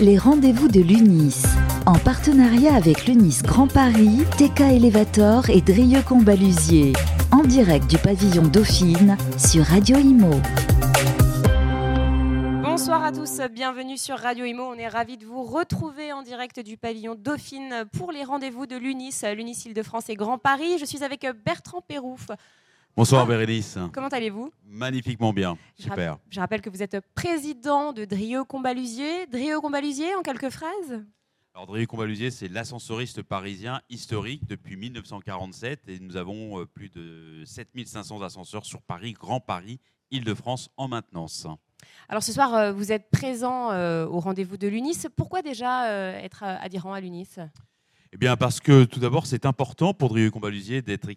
Les rendez-vous de l'UNIS. En partenariat avec l'UNIS Grand Paris, TK Elevator et Drieux Combalusier. En direct du pavillon Dauphine sur Radio Imo. Bonsoir à tous, bienvenue sur Radio Imo. On est ravis de vous retrouver en direct du pavillon Dauphine pour les rendez-vous de l'UNIS, l'UNIS Île-de-France et Grand Paris. Je suis avec Bertrand Pérouf. Bonsoir Ah. Bérénice. Comment allez-vous? Magnifiquement bien. Je Super. Je rappelle que vous êtes président de Drieux Combalusier. Drieux Combalusier, en quelques phrases? Alors, Drieux Combalusier, c'est l'ascensoriste parisien historique depuis 1947 et nous avons euh, plus de 7500 ascenseurs sur Paris, Grand Paris, Île-de-France en maintenance. Alors ce soir, euh, vous êtes présent euh, au rendez-vous de l'UNIS. Pourquoi déjà être adhérent à l'UNIS? Eh bien, parce que tout d'abord, c'est important pour Drieux Combalusier d'être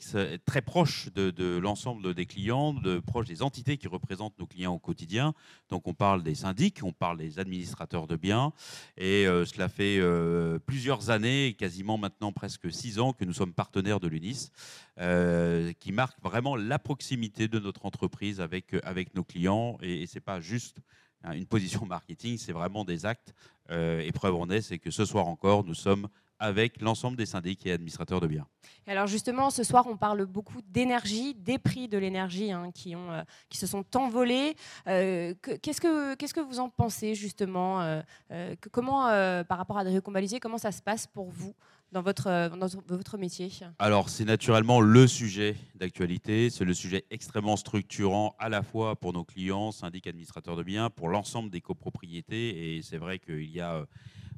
très proche de, l'ensemble des clients, de proche des entités qui représentent nos clients au quotidien. Donc, on parle des syndics, on parle des administrateurs de biens. Et euh, cela fait euh, plusieurs années, quasiment maintenant presque six ans, que nous sommes partenaires de l'UNIS, euh, qui marque vraiment la proximité de notre entreprise avec, nos clients. Et, et ce n'est pas juste hein, une position marketing, c'est vraiment des actes. Et preuve en est, c'est que ce soir encore, nous sommes avec l'ensemble des syndics et administrateurs de biens. Et Alors justement, ce soir, on parle beaucoup d'énergie, des prix de l'énergie hein, qui, ont, euh, qui se sont envolés. Euh, que- Qu'est-ce que qu'est-ce que vous en pensez justement euh, que- Comment, par rapport à Drieux Combalusier, comment ça se passe pour vous dans votre, dans votre métier? Alors, c'est naturellement le sujet d'actualité, c'est le sujet extrêmement structurant à la fois pour nos clients, syndics, administrateurs de biens, pour l'ensemble des copropriétés. Et c'est vrai qu'il y a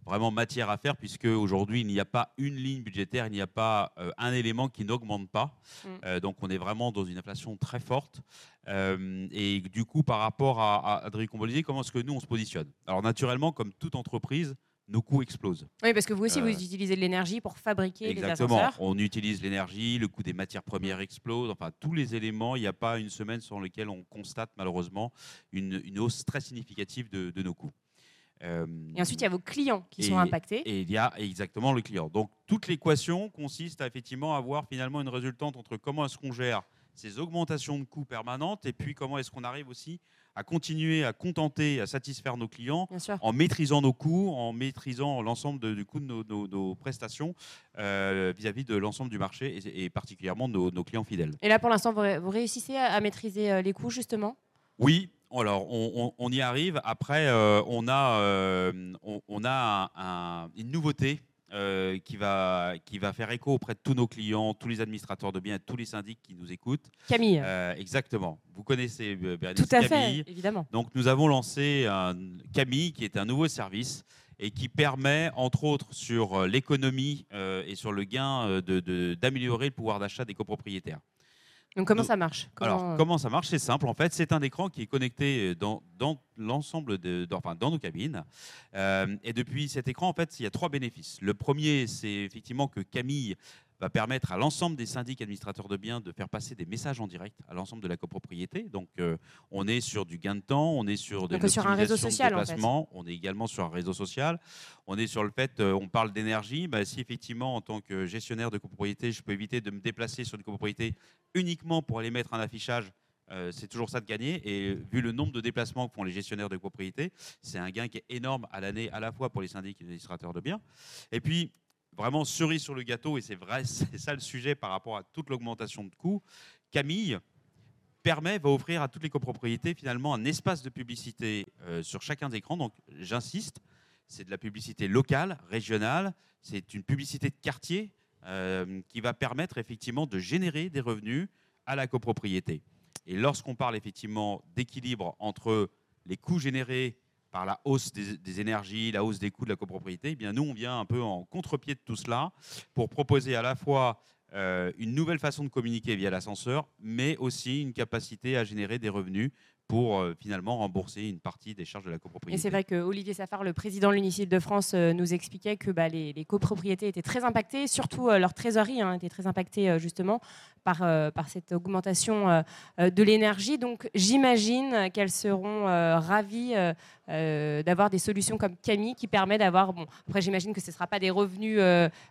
vraiment matière à faire, puisque aujourd'hui, il n'y a pas une ligne budgétaire, il n'y a pas euh, un élément qui n'augmente pas. Mm. Euh, donc, on est vraiment dans une inflation très forte. Euh, et du coup, par rapport à, à Adrien Combolisier, comment est-ce que nous, on se positionne? Alors, naturellement, comme toute entreprise, nos coûts explosent. Oui, parce que vous aussi, vous utilisez de l'énergie pour fabriquer Exactement. les ascenseurs. On utilise l'énergie, le coût des matières premières explose, enfin tous les éléments. Il n'y a pas une semaine sur laquelle on constate malheureusement une, une hausse très significative de, de nos coûts. Euh, Et ensuite, il y a vos clients qui Et- sont impactés. et il y a exactement le client. Donc toute l'équation consiste à effectivement avoir finalement une résultante entre comment est-ce qu'on gère ces augmentations de coûts permanentes et puis comment est-ce qu'on arrive aussi à continuer à contenter, à satisfaire nos clients en maîtrisant nos coûts, en maîtrisant l'ensemble du coût de nos, nos- nos prestations euh, vis-à-vis de l'ensemble du marché et, et particulièrement de nos, nos clients fidèles. Et là, pour l'instant, vous, ré- vous réussissez à, à maîtriser euh, les coûts, justement? Oui, alors on, on- on y arrive. Après, euh, on a, euh, on, on a un- un- une nouveauté. euh, qui, va, qui va faire écho auprès de tous nos clients, tous les administrateurs de biens, tous les syndics qui nous écoutent. Camille exactement. Vous connaissez Bérénice Tout à Camille. fait, évidemment. Donc nous avons lancé un Camille qui est un nouveau service et qui permet entre autres sur l'économie et sur le gain euh, de- de- d'améliorer le pouvoir d'achat des copropriétaires. Donc, comment nous- ça marche? Comment, Alors euh, comment ça marche? C'est simple en fait, c'est un écran qui est connecté euh, dans, dans l'ensemble de dans, enfin, dans nos cabines. Euh, et depuis cet écran en fait il y a trois bénéfices. Le premier c'est effectivement que Camille va permettre à l'ensemble des syndics administrateurs de biens de faire passer des messages en direct à l'ensemble de la copropriété. Donc, euh, on est sur du gain de temps, on est sur de sur un réseau social, en fait. déplacement, on est également sur un réseau social. On est sur le fait, euh, on parle d'énergie. Bah, si effectivement, en tant que gestionnaire de copropriété, je peux éviter de me déplacer sur une copropriété uniquement pour aller mettre un affichage. euh, c'est toujours ça de gagner. Et vu le nombre de déplacements que font les gestionnaires de copropriété, c'est un gain qui est énorme à l'année, à la fois pour les syndics et les administrateurs de biens. Et puis, vraiment cerise sur le gâteau, et c'est vrai, c'est ça le sujet par rapport à toute l'augmentation de coûts. Camille permet, va offrir à toutes les copropriétés finalement un espace de publicité euh, sur chacun des écrans. Donc, j'insiste, c'est de la publicité locale, régionale, c'est une publicité de quartier euh, qui va permettre effectivement de générer des revenus à la copropriété. Et lorsqu'on parle effectivement d'équilibre entre les coûts générés par la hausse des, énergies, la hausse des coûts de la copropriété, eh bien nous, on vient un peu en contre-pied de tout cela pour proposer à la fois euh, une nouvelle façon de communiquer via l'ascenseur, mais aussi une capacité à générer des revenus pour euh, finalement rembourser une partie des charges de la Et copropriété. c'est vrai que Olivier Safar, le président de l'Unicide de France, euh, nous expliquait que bah, les, les copropriétés étaient très impactées, surtout euh, leur trésorerie hein, était très impactée justement par, par cette augmentation de l'énergie. Donc j'imagine qu'elles seront ravies d'avoir des solutions comme Camille qui permet d'avoir, bon, après j'imagine que ce ne sera pas des revenus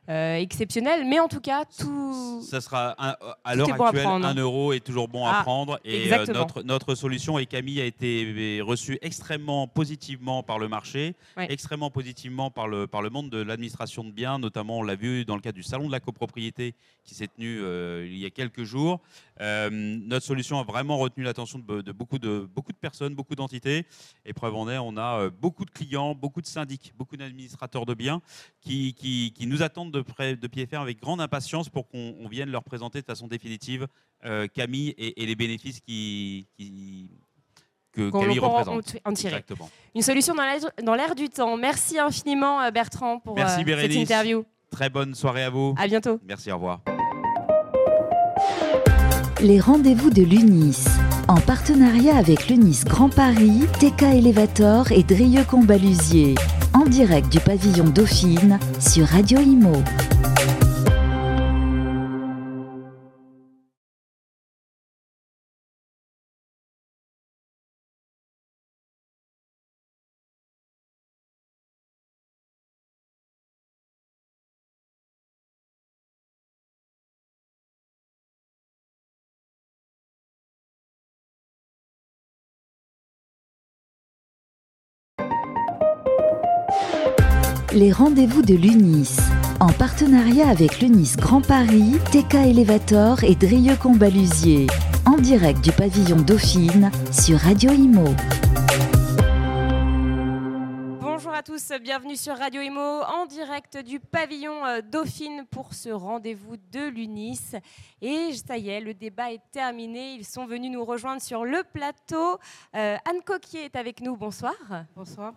exceptionnels, mais en tout cas, tout... Ça sera à l'heure actuelle, un euro est toujours bon à ah, prendre. Et notre, notre solution, et Camille a été reçue extrêmement positivement par le marché, extrêmement positivement par le, par le monde de l'administration de biens, notamment on l'a vu dans le cadre du salon de la copropriété qui s'est tenu euh, il y a quelques jours. Euh, notre solution a vraiment retenu l'attention de, beaucoup de beaucoup de personnes, beaucoup d'entités. Et preuve en est, on a euh, beaucoup de clients, beaucoup de syndics, beaucoup d'administrateurs de biens qui, qui, nous attendent de, près, de pied ferme avec grande impatience pour qu'on vienne leur présenter de façon définitive Camille et, les bénéfices qui, que Camille représente. En tirer. Une solution dans l'air du temps. Merci infiniment Bertrand pour cette interview. Très bonne soirée à vous. À bientôt. Merci, au revoir. Les rendez-vous de l'UNIS. En partenariat avec l'UNIS Grand Paris, TK Elevator et Drieux Combalusier. En direct du pavillon Dauphine sur Radio Imo. Les rendez-vous de l'UNIS. En partenariat avec l'UNIS Grand Paris, TK Elevator et Drieux Combalusier. En direct du pavillon Dauphine sur Radio Imo. Bonjour à tous, bienvenue sur Radio Imo en direct du pavillon euh, Dauphine pour ce rendez-vous de l'UNIS. Et ça y est, le débat est terminé. Ils sont venus nous rejoindre sur le plateau. Euh, Anne Coquier est avec nous. Bonsoir. Bonsoir.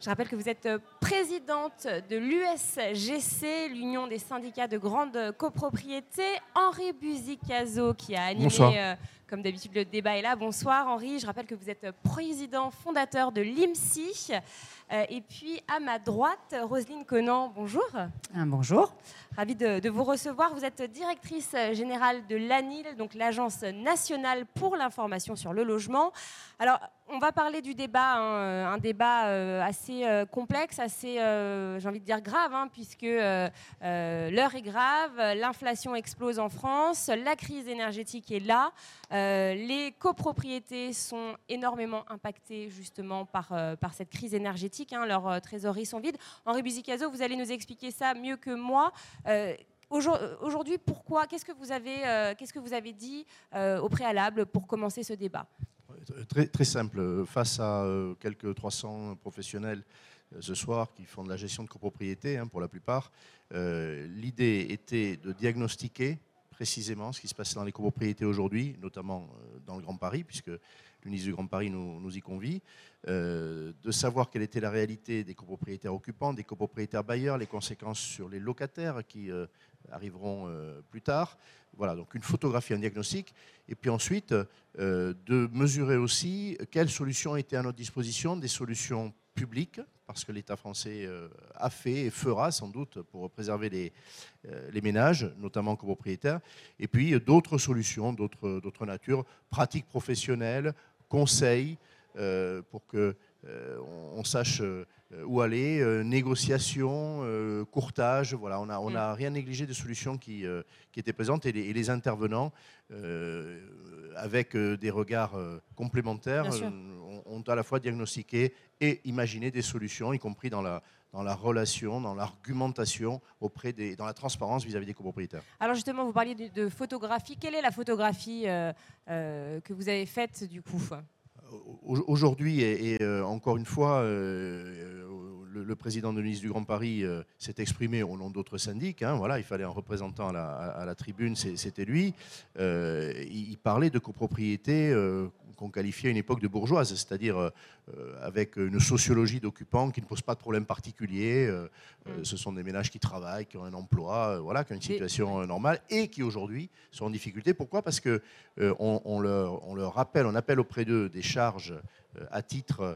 Je rappelle que vous êtes euh, présidente de l'USGC, l'Union des syndicats de grande copropriété. Henri Buzicazo, qui a animé, comme d'habitude, le débat est là. Bonsoir Henri. Je rappelle que vous êtes président fondateur de l'IMSI. Euh, et puis à ma droite, Roselyne Conan, bonjour. bonjour. Ravie de, vous recevoir. Vous êtes directrice générale de l'ANIL, donc l'Agence nationale pour l'information sur le logement. Alors, on va parler du débat, hein, un débat euh, assez euh, complexe, assez, j'ai envie de dire grave, hein, puisque l'heure est grave, l'inflation explose en France, la crise énergétique est là, les copropriétés sont énormément impactées justement par, par cette crise énergétique, hein, leurs trésoreries sont vides. Henri Buzicazo, vous allez nous expliquer ça mieux que moi. Aujourd'hui, pourquoi Qu'est-ce que vous avez, dit au préalable pour commencer ce débat? Très, simple. Face à euh, quelques 300 professionnels euh, ce soir qui font de la gestion de copropriété, hein, pour la plupart, euh, l'idée était de diagnostiquer précisément ce qui se passe dans les copropriétés aujourd'hui, notamment dans le Grand Paris, puisque l'UNIS du Grand Paris nous, y convie, de savoir quelle était la réalité des copropriétaires occupants, des copropriétaires bailleurs, les conséquences sur les locataires qui arriveront plus tard, voilà, donc une photographie, un diagnostic, et puis ensuite euh, de mesurer aussi quelles solutions étaient à notre disposition, des solutions publiques, parce que l'État français euh, a fait et fera sans doute pour préserver les, euh, les ménages, notamment copropriétaires, et puis d'autres solutions, d'autres natures, pratiques professionnelles, conseils, pour que on sache euh, où aller, euh, négociation, euh, courtage. Voilà, on n'a on a mm. rien négligé des solutions qui, qui étaient présentes et les, intervenants, avec des regards complémentaires, ont, à la fois diagnostiqué et imaginé des solutions, y compris dans la, dans la relation, dans l'argumentation, auprès des, dans la transparence vis-à-vis des copropriétaires. Alors justement, vous parliez de, photographie. Quelle est la photographie que vous avez faite du coup Aujourd'hui, et, encore une fois, le, président de l'UNIS du Grand Paris euh, s'est exprimé au nom d'autres syndics. Hein, voilà, il fallait un représentant à la, tribune, c'était lui. Euh, il, parlait de copropriété euh, qu'on qualifiait à une époque de bourgeoise, c'est-à-dire avec une sociologie d'occupants qui ne pose pas de problème particulier. Mm. ce sont des ménages qui travaillent, qui ont un emploi, voilà, qui ont une situation normale et qui aujourd'hui sont en difficulté. Pourquoi? Parce que on, leur, on, leur, rappelle, on appelle auprès d'eux des charges à titre euh,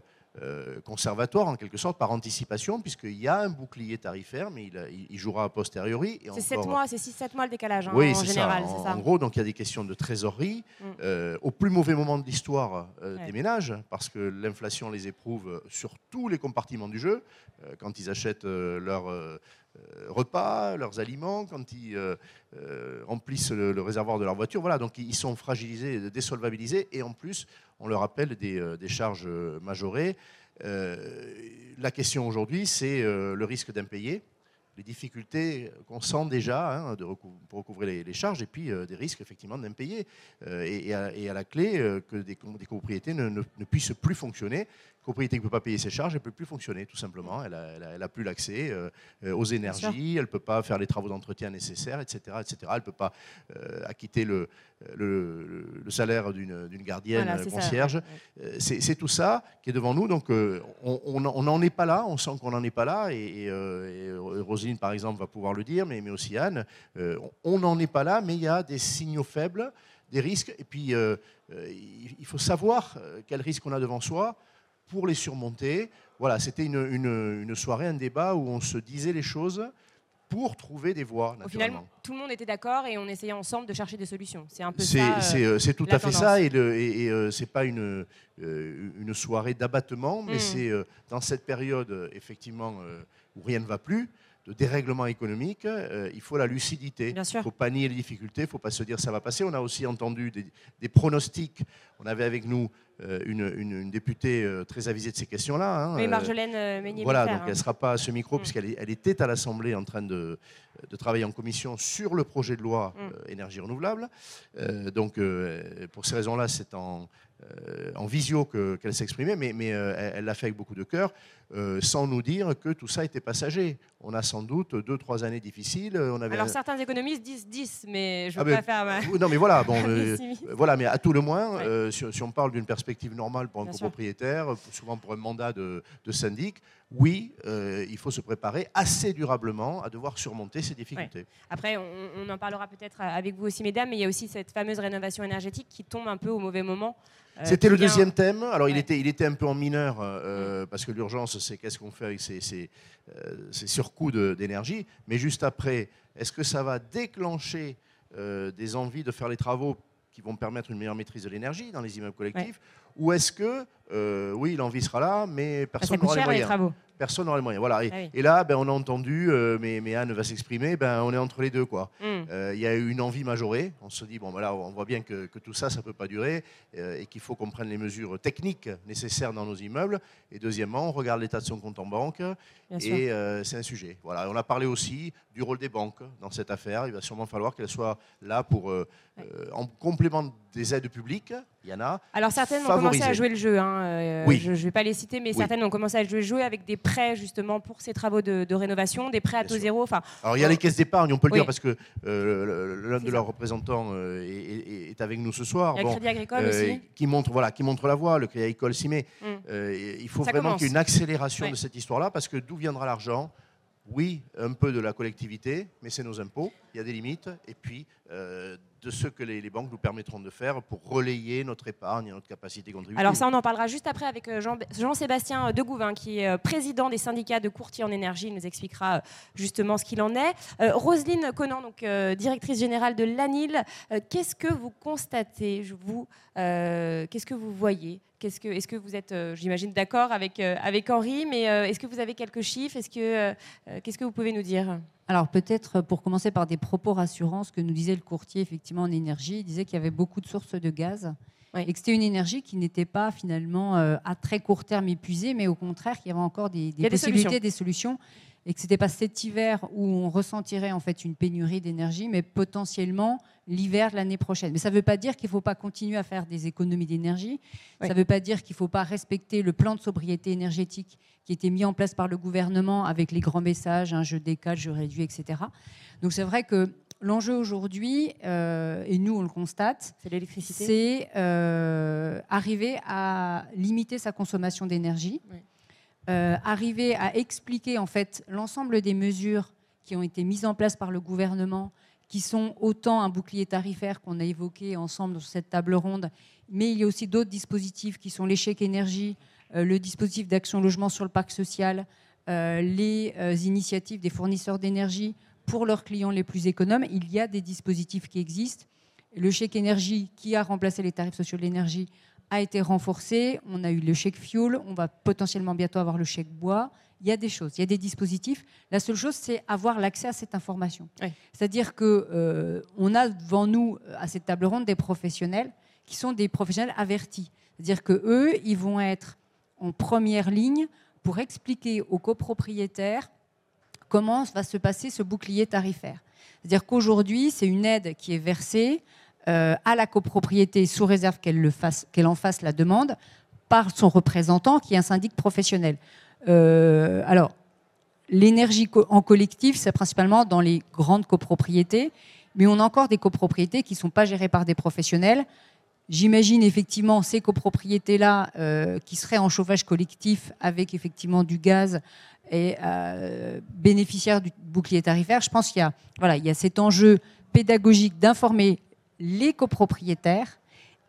conservatoire en quelque sorte, par anticipation, puisqu'il y a un bouclier tarifaire, mais il, jouera a posteriori. C'est 7 mois, c'est 6-7 mois le décalage hein, oui, en général. Ça. En, ça. en, gros, donc il y a des questions de trésorerie. Mm. Euh, au plus mauvais moment de l'histoire euh, des ménages, parce que l'inflation les éprouve sur tous les compartiments du jeu, quand ils achètent leur repas, leurs aliments, quand ils remplissent le, réservoir de leur voiture. Voilà, donc ils sont fragilisés, désolvabilisés, et en plus, on leur appelle des, euh, charges euh, majorées. Euh, la question aujourd'hui, c'est le risque d'impayé les difficultés qu'on sent déjà hein, de pour recouvrir les, charges et puis des risques effectivement d'impayés et, et, à la clé que des, des copropriétés ne, ne, puissent plus fonctionner propriété qui ne peut pas payer ses charges, elle ne peut plus fonctionner, tout simplement. Elle n'a plus l'accès euh, euh, aux énergies, elle ne peut pas faire les travaux d'entretien nécessaires, etc. etc. Elle ne peut pas euh, acquitter le, le, salaire d'une gardienne concierge. C'est tout ça qui est devant nous. Donc, on n'en est pas là, on sent qu'on n'en est pas là. Et, Par exemple, va pouvoir le dire, mais, mais aussi Anne. on n'en est pas là, mais il y a des signaux faibles, des risques. Et puis, il faut savoir quel risque on a devant soi pour les surmonter. Voilà, c'était une, soirée, un débat où on se disait les choses pour trouver des voies. Au final, tout le monde était d'accord et on essayait ensemble de chercher des solutions. C'est un peu ça. C'est euh, tout à fait ça et, ce et, euh, c'est pas une, euh, une soirée d'abattement, mais mm. c'est dans cette période effectivement où rien ne va plus de dérèglement économique, il faut la lucidité. Il ne faut pas nier les difficultés, il ne faut pas se dire ça va passer. On a aussi entendu des, des pronostics. On avait avec nous euh, une, députée euh, très avisée de ces questions-là. Hein, oui, Marjolaine euh, Meignier. Voilà, donc elle ne sera pas à ce micro, mm. puisqu'elle elle était à l'Assemblée en train de, de, travailler en commission sur le projet de loi mm. énergie renouvelable. donc, pour ces raisons-là, c'est en, en visio qu'elle s'exprimait, mais, mais elle l'a fait avec beaucoup de cœur. Euh, sans nous dire que tout ça était passager. On a sans doute deux, trois années difficiles. On avait Alors certains économistes disent 10, mais je ne ah, veux pas faire... Ma... Non, mais voilà, bon, euh, voilà, mais à tout le moins, euh, si, on parle d'une perspective normale pour un copropriétaire, souvent pour un mandat de, syndic, oui, il faut se préparer assez durablement à devoir surmonter ces difficultés. Après, on, on, en parlera peut-être avec vous aussi, mesdames, mais il y a aussi cette fameuse rénovation énergétique qui tombe un peu au mauvais moment. Euh, C'était le deuxième thème. Alors, il, était, il était un peu en mineur, euh, mm. parce que l'urgence, c'est qu'est-ce qu'on fait avec ces, ces, euh, surcoûts d'énergie. Mais juste après, est-ce que ça va déclencher des envies de faire les travaux qui vont permettre une meilleure maîtrise de l'énergie dans les immeubles collectifs Ou est-ce que, oui, l'envie sera là, mais personne n'aura les moyens personne n'aura les moyens. Voilà. Et, ah là, ben, on a entendu, euh, mais, mais, Anne va s'exprimer, ben, on est entre les deux. Hmm. Euh, il y a eu une envie majorée. On se dit, bon, ben on voit bien que, tout ça, ça ne peut pas durer euh, et qu'il faut qu'on prenne les mesures techniques nécessaires dans nos immeubles. Et deuxièmement, on regarde l'état de son compte en banque et c'est un sujet. Voilà. On a parlé aussi du rôle des banques dans cette affaire. Il va sûrement falloir qu'elles soient là pour, en complément des aides publiques, il y en a. Alors certaines ont commencé à jouer le jeu. Hein, oui. Je ne vais pas les citer, mais certaines ont commencé à jouer le jeu avec des prêts justement pour ces travaux de, rénovation, des prêts à taux zéro. Enfin, Alors il y a les caisses d'épargne, on peut le dire parce que euh, l'un de leurs représentants euh, est, avec nous ce soir. Il y a le Crédit Agricole euh, aussi. Qui montre, voilà, qui montre la voie, le Crédit Agricole s'y met. Mm. il faut vraiment qu'il y ait une accélération de cette histoire-là parce que d'où viendra l'argent? Oui, un peu de la collectivité, mais c'est nos impôts, il y a des limites, et puis de ce que les, banques nous permettront de faire pour relayer notre épargne et notre capacité contributive. Alors ça, on en parlera juste après avec euh, Jean-Sébastien Degouvin, qui est euh, président des syndicats de courtiers en énergie. Il nous expliquera euh, justement ce qu'il en est. Roselyne Conan, donc, directrice générale de l'ANIL, qu'est-ce que vous constatez vous, Qu'est-ce que vous voyez est-ce que, vous êtes, j'imagine, d'accord avec, avec Henri, mais est-ce que vous avez quelques chiffres? Est-ce que, Qu'est-ce que vous pouvez nous dire? Alors peut-être pour commencer par des propos rassurants, ce que nous disait le courtier effectivement en énergie, il disait qu'il y avait beaucoup de sources de gaz et que c'était une énergie qui n'était pas finalement euh, à très court terme épuisée, mais au contraire qu'il y avait encore des, possibilités, des solutions et que ce n'était pas cet hiver où on ressentirait en fait une pénurie d'énergie, mais potentiellement l'hiver de l'année prochaine. Mais ça ne veut pas dire qu'il ne faut pas continuer à faire des économies d'énergie. Ça ne veut pas dire qu'il ne faut pas respecter le plan de sobriété énergétique qui était mis en place par le gouvernement avec les grands messages, un hein, je décale, je réduis, etc. Donc c'est vrai que l'enjeu aujourd'hui, euh, et nous on le constate, c'est l'électricité. C'est euh, arriver à limiter sa consommation d'énergie. Euh, arriver à expliquer en fait l'ensemble des mesures qui ont été mises en place par le gouvernement, qui sont autant un bouclier tarifaire qu'on a évoqué ensemble sur cette table ronde, mais il y a aussi d'autres dispositifs qui sont l'échec énergie, le dispositif d'action logement sur le parc social, les initiatives des fournisseurs d'énergie pour leurs clients les plus économes. Il y a des dispositifs qui existent. Le chèque énergie qui a remplacé les tarifs sociaux de l'énergie a été renforcé. On a eu le chèque fuel. On va potentiellement bientôt avoir le chèque bois. Il y a des choses, il y a des dispositifs. La seule chose, c'est avoir l'accès à cette information. C'est-à-dire qu'on euh, a devant nous, à cette table ronde, des professionnels qui sont des professionnels avertis. C'est-à-dire qu'eux, ils vont être en première ligne pour expliquer aux copropriétaires comment va se passer ce bouclier tarifaire. C'est-à-dire qu'aujourd'hui, c'est une aide qui est versée euh, à la copropriété sous réserve qu'elle en fasse la demande par son représentant qui est un syndic professionnel. Euh, alors, l'énergie en collectif, c'est principalement dans les grandes copropriétés, mais on a encore des copropriétés qui ne sont pas gérées par des professionnels. J'imagine effectivement ces copropriétés-là euh, qui seraient en chauffage collectif avec effectivement du gaz et bénéficiaires du bouclier tarifaire. Je pense qu'il y a, voilà, il y a cet enjeu pédagogique d'informer les copropriétaires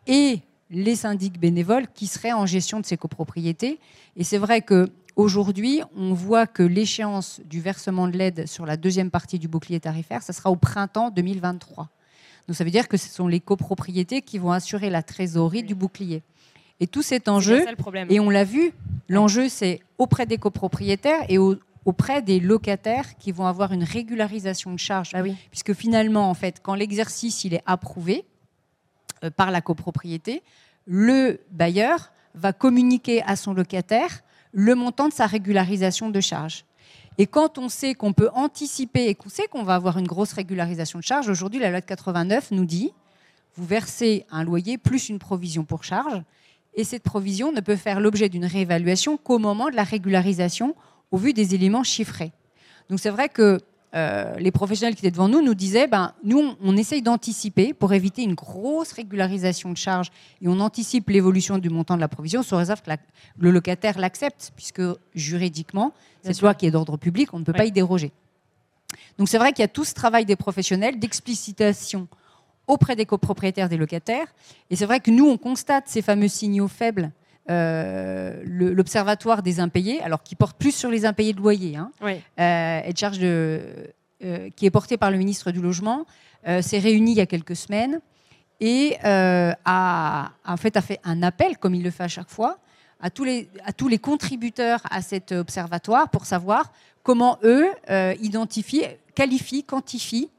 et les syndics bénévoles qui seraient en gestion de ces copropriétés. Et c'est vrai que Aujourd'hui, on voit que l'échéance du versement de l'aide sur la deuxième partie du bouclier tarifaire, ça sera au printemps 2023. Donc ça veut dire que ce sont les copropriétés qui vont assurer la trésorerie du bouclier. Et tout cet enjeu, et on l'a vu, l'enjeu c'est auprès des copropriétaires et auprès des locataires qui vont avoir une régularisation de charges. Ah oui. Puisque finalement, en fait, quand l'exercice il est approuvé euh, par la copropriété, le bailleur va communiquer à son locataire le montant de sa régularisation de charges. Et quand on sait qu'on peut anticiper et qu'on sait qu'on va avoir une grosse régularisation de charges, aujourd'hui, la loi de 89 nous dit vous versez un loyer plus une provision pour charges, et cette provision ne peut faire l'objet d'une réévaluation qu'au moment de la régularisation au vu des éléments chiffrés. Donc c'est vrai que euh, les professionnels qui étaient devant nous nous disaient, ben, nous, on, essaye d'anticiper pour éviter une grosse régularisation de charges et on anticipe l'évolution du montant de la provision sous réserve que le locataire l'accepte, puisque juridiquement, cette loi qui est d'ordre public, on ne peut pas y déroger. Donc c'est vrai qu'il y a tout ce travail des professionnels d'explicitation auprès des copropriétaires des locataires. Et c'est vrai que nous, on constate ces fameux signaux faibles euh, l'Observatoire des impayés, alors qui porte plus sur les impayés de loyer, hein, euh, charge de, euh, qui est porté par le ministre du Logement, s'est réuni il y a quelques semaines et a, en fait, a fait un appel, comme il le fait à chaque fois, à tous les, à tous les contributeurs à cet observatoire pour savoir comment eux identifient, qualifient, quantifient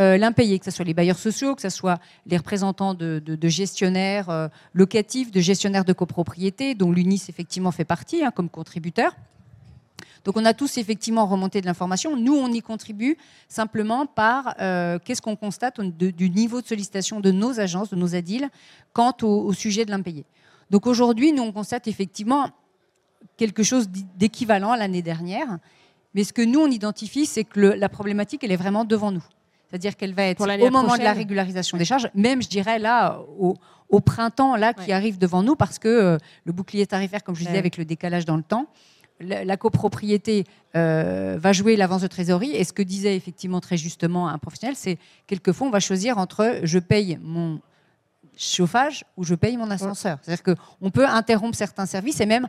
euh, l'impayé, que ce soit les bailleurs sociaux, que ce soit les représentants de, gestionnaires euh, locatifs, de gestionnaires de copropriété, dont l'UNIS effectivement fait partie hein, comme contributeur. Donc on a tous effectivement remonté de l'information. Nous, on y contribue simplement par euh, qu'est-ce qu'on constate du niveau de sollicitation de nos agences, de nos ADIL, quant au, sujet de l'impayé. Donc aujourd'hui, nous, on constate effectivement quelque chose d'équivalent à l'année dernière. Mais ce que nous, on identifie, c'est que la problématique, elle est vraiment devant nous. C'est-à-dire qu'elle va être au moment de la régularisation des charges, même je dirais là au, printemps là qui arrive devant nous parce que euh, le bouclier tarifaire, comme je disais, avec le décalage dans le temps, la, copropriété euh, va jouer l'avance de trésorerie. Et ce que disait effectivement très justement un professionnel, c'est quelquefois on va choisir entre je paye mon chauffage ou je paye mon ascenseur. C'est-à-dire qu'on peut interrompre certains services et même,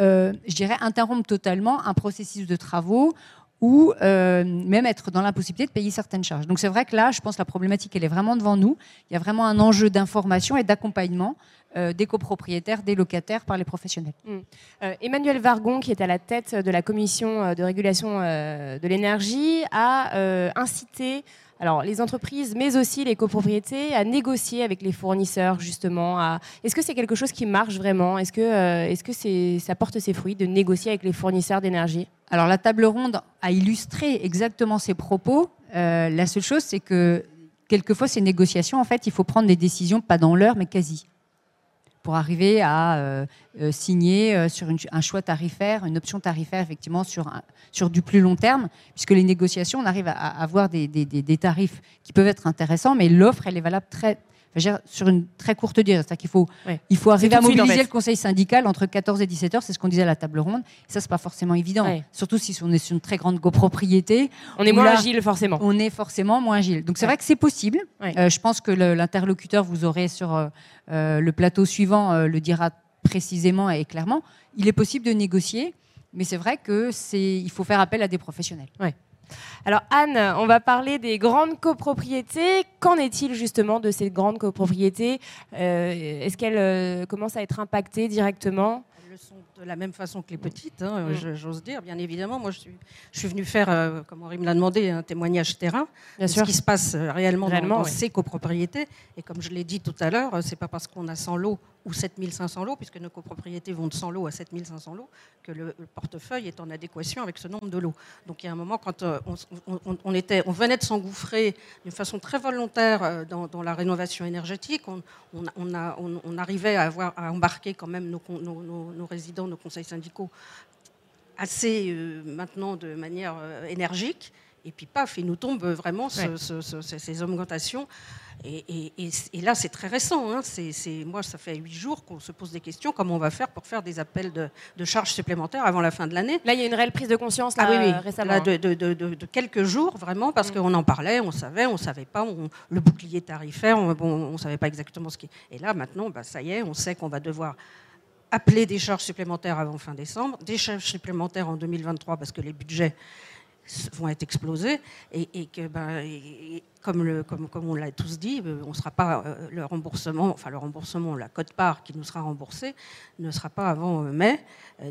euh, je dirais, interrompre totalement un processus de travaux ou euh, même être dans l'impossibilité de payer certaines charges. Donc c'est vrai que là, je pense que la problématique, elle est vraiment devant nous. Il y a vraiment un enjeu d'information et d'accompagnement euh, des copropriétaires, des locataires par les professionnels. Mmh. Euh, Emmanuel Vargon, qui est à la tête de la commission de régulation de l'énergie, a incité alors les entreprises, mais aussi les copropriétés, à négocier avec les fournisseurs justement. Est-ce que c'est quelque chose qui marche vraiment? Est-ce que, euh, est-ce que ça porte ses fruits de négocier avec les fournisseurs d'énergie? Alors la table ronde a illustré exactement ces propos. Euh, la seule chose, c'est que quelquefois ces négociations, en fait, il faut prendre des décisions pas dans l'heure, mais quasi pour arriver à euh, euh, signer euh, sur un choix tarifaire, une option tarifaire effectivement sur, sur du plus long terme, puisque les négociations, on arrive à, avoir des, des, des, tarifs qui peuvent être intéressants, mais l'offre, elle est valable très, sur une très courte durée. C'est-à-dire qu'il faut, il faut arriver à mobiliser le conseil syndical entre 14 et 17 heures, c'est ce qu'on disait à la table ronde. Et ça, c'est pas forcément évident. Surtout si on est sur une très grande copropriété. On est moins agile, forcément. On est forcément moins agile. Donc c'est vrai que c'est possible. Euh, je pense que l'interlocuteur, vous aurez sur euh, euh, le plateau suivant, le dira précisément et clairement. Il est possible de négocier, mais c'est vrai qu'il faut faire appel à des professionnels. Alors Anne, on va parler des grandes copropriétés. Qu'en est-il justement de ces grandes copropriétés? Euh, Est-ce qu'elles euh, commencent à être impactées directement? De la même façon que les petites, hein, mm. j'ose dire, bien évidemment. Moi, je suis, je suis venue faire, euh, comme Henri me l'a demandé, un témoignage terrain de ce qui se passe euh, réellement, dans, ces copropriétés. Et comme je l'ai dit tout à l'heure, euh, c'est pas parce qu'on a 100 lots ou 7500 lots, puisque nos copropriétés vont de 100 lots à 7500 lots, que le, portefeuille est en adéquation avec ce nombre de lots. Donc il y a un moment, quand on, était, on venait de s'engouffrer d'une façon très volontaire dans, la rénovation énergétique, on, a, arrivait à, avoir, à embarquer quand même nos, nos, nos résidents nos conseils syndicaux assez euh, maintenant de manière euh, énergique. Et puis paf, il nous tombe vraiment ces augmentations. Et, là, c'est très récent. Hein. C'est, moi, ça fait huit jours qu'on se pose des questions. Comment on va faire pour faire des appels de, charges supplémentaires avant la fin de l'année? Là, il y a une réelle prise de conscience là, ah, oui, récemment. Là, de, quelques jours, vraiment, parce mm. qu'on en parlait, on savait, on ne savait pas. le bouclier tarifaire, on ne savait pas exactement ce qui. Et là, maintenant, bah, ça y est, on sait qu'on va devoir appeler des charges supplémentaires avant fin décembre, des charges supplémentaires en 2023 parce que les budgets vont être explosés et, que ben, comme, le, comme, comme on l'a tous dit, euh, on sera pas euh, le remboursement, enfin le remboursement, la cote-part qui nous sera remboursée ne sera pas avant euh, mai.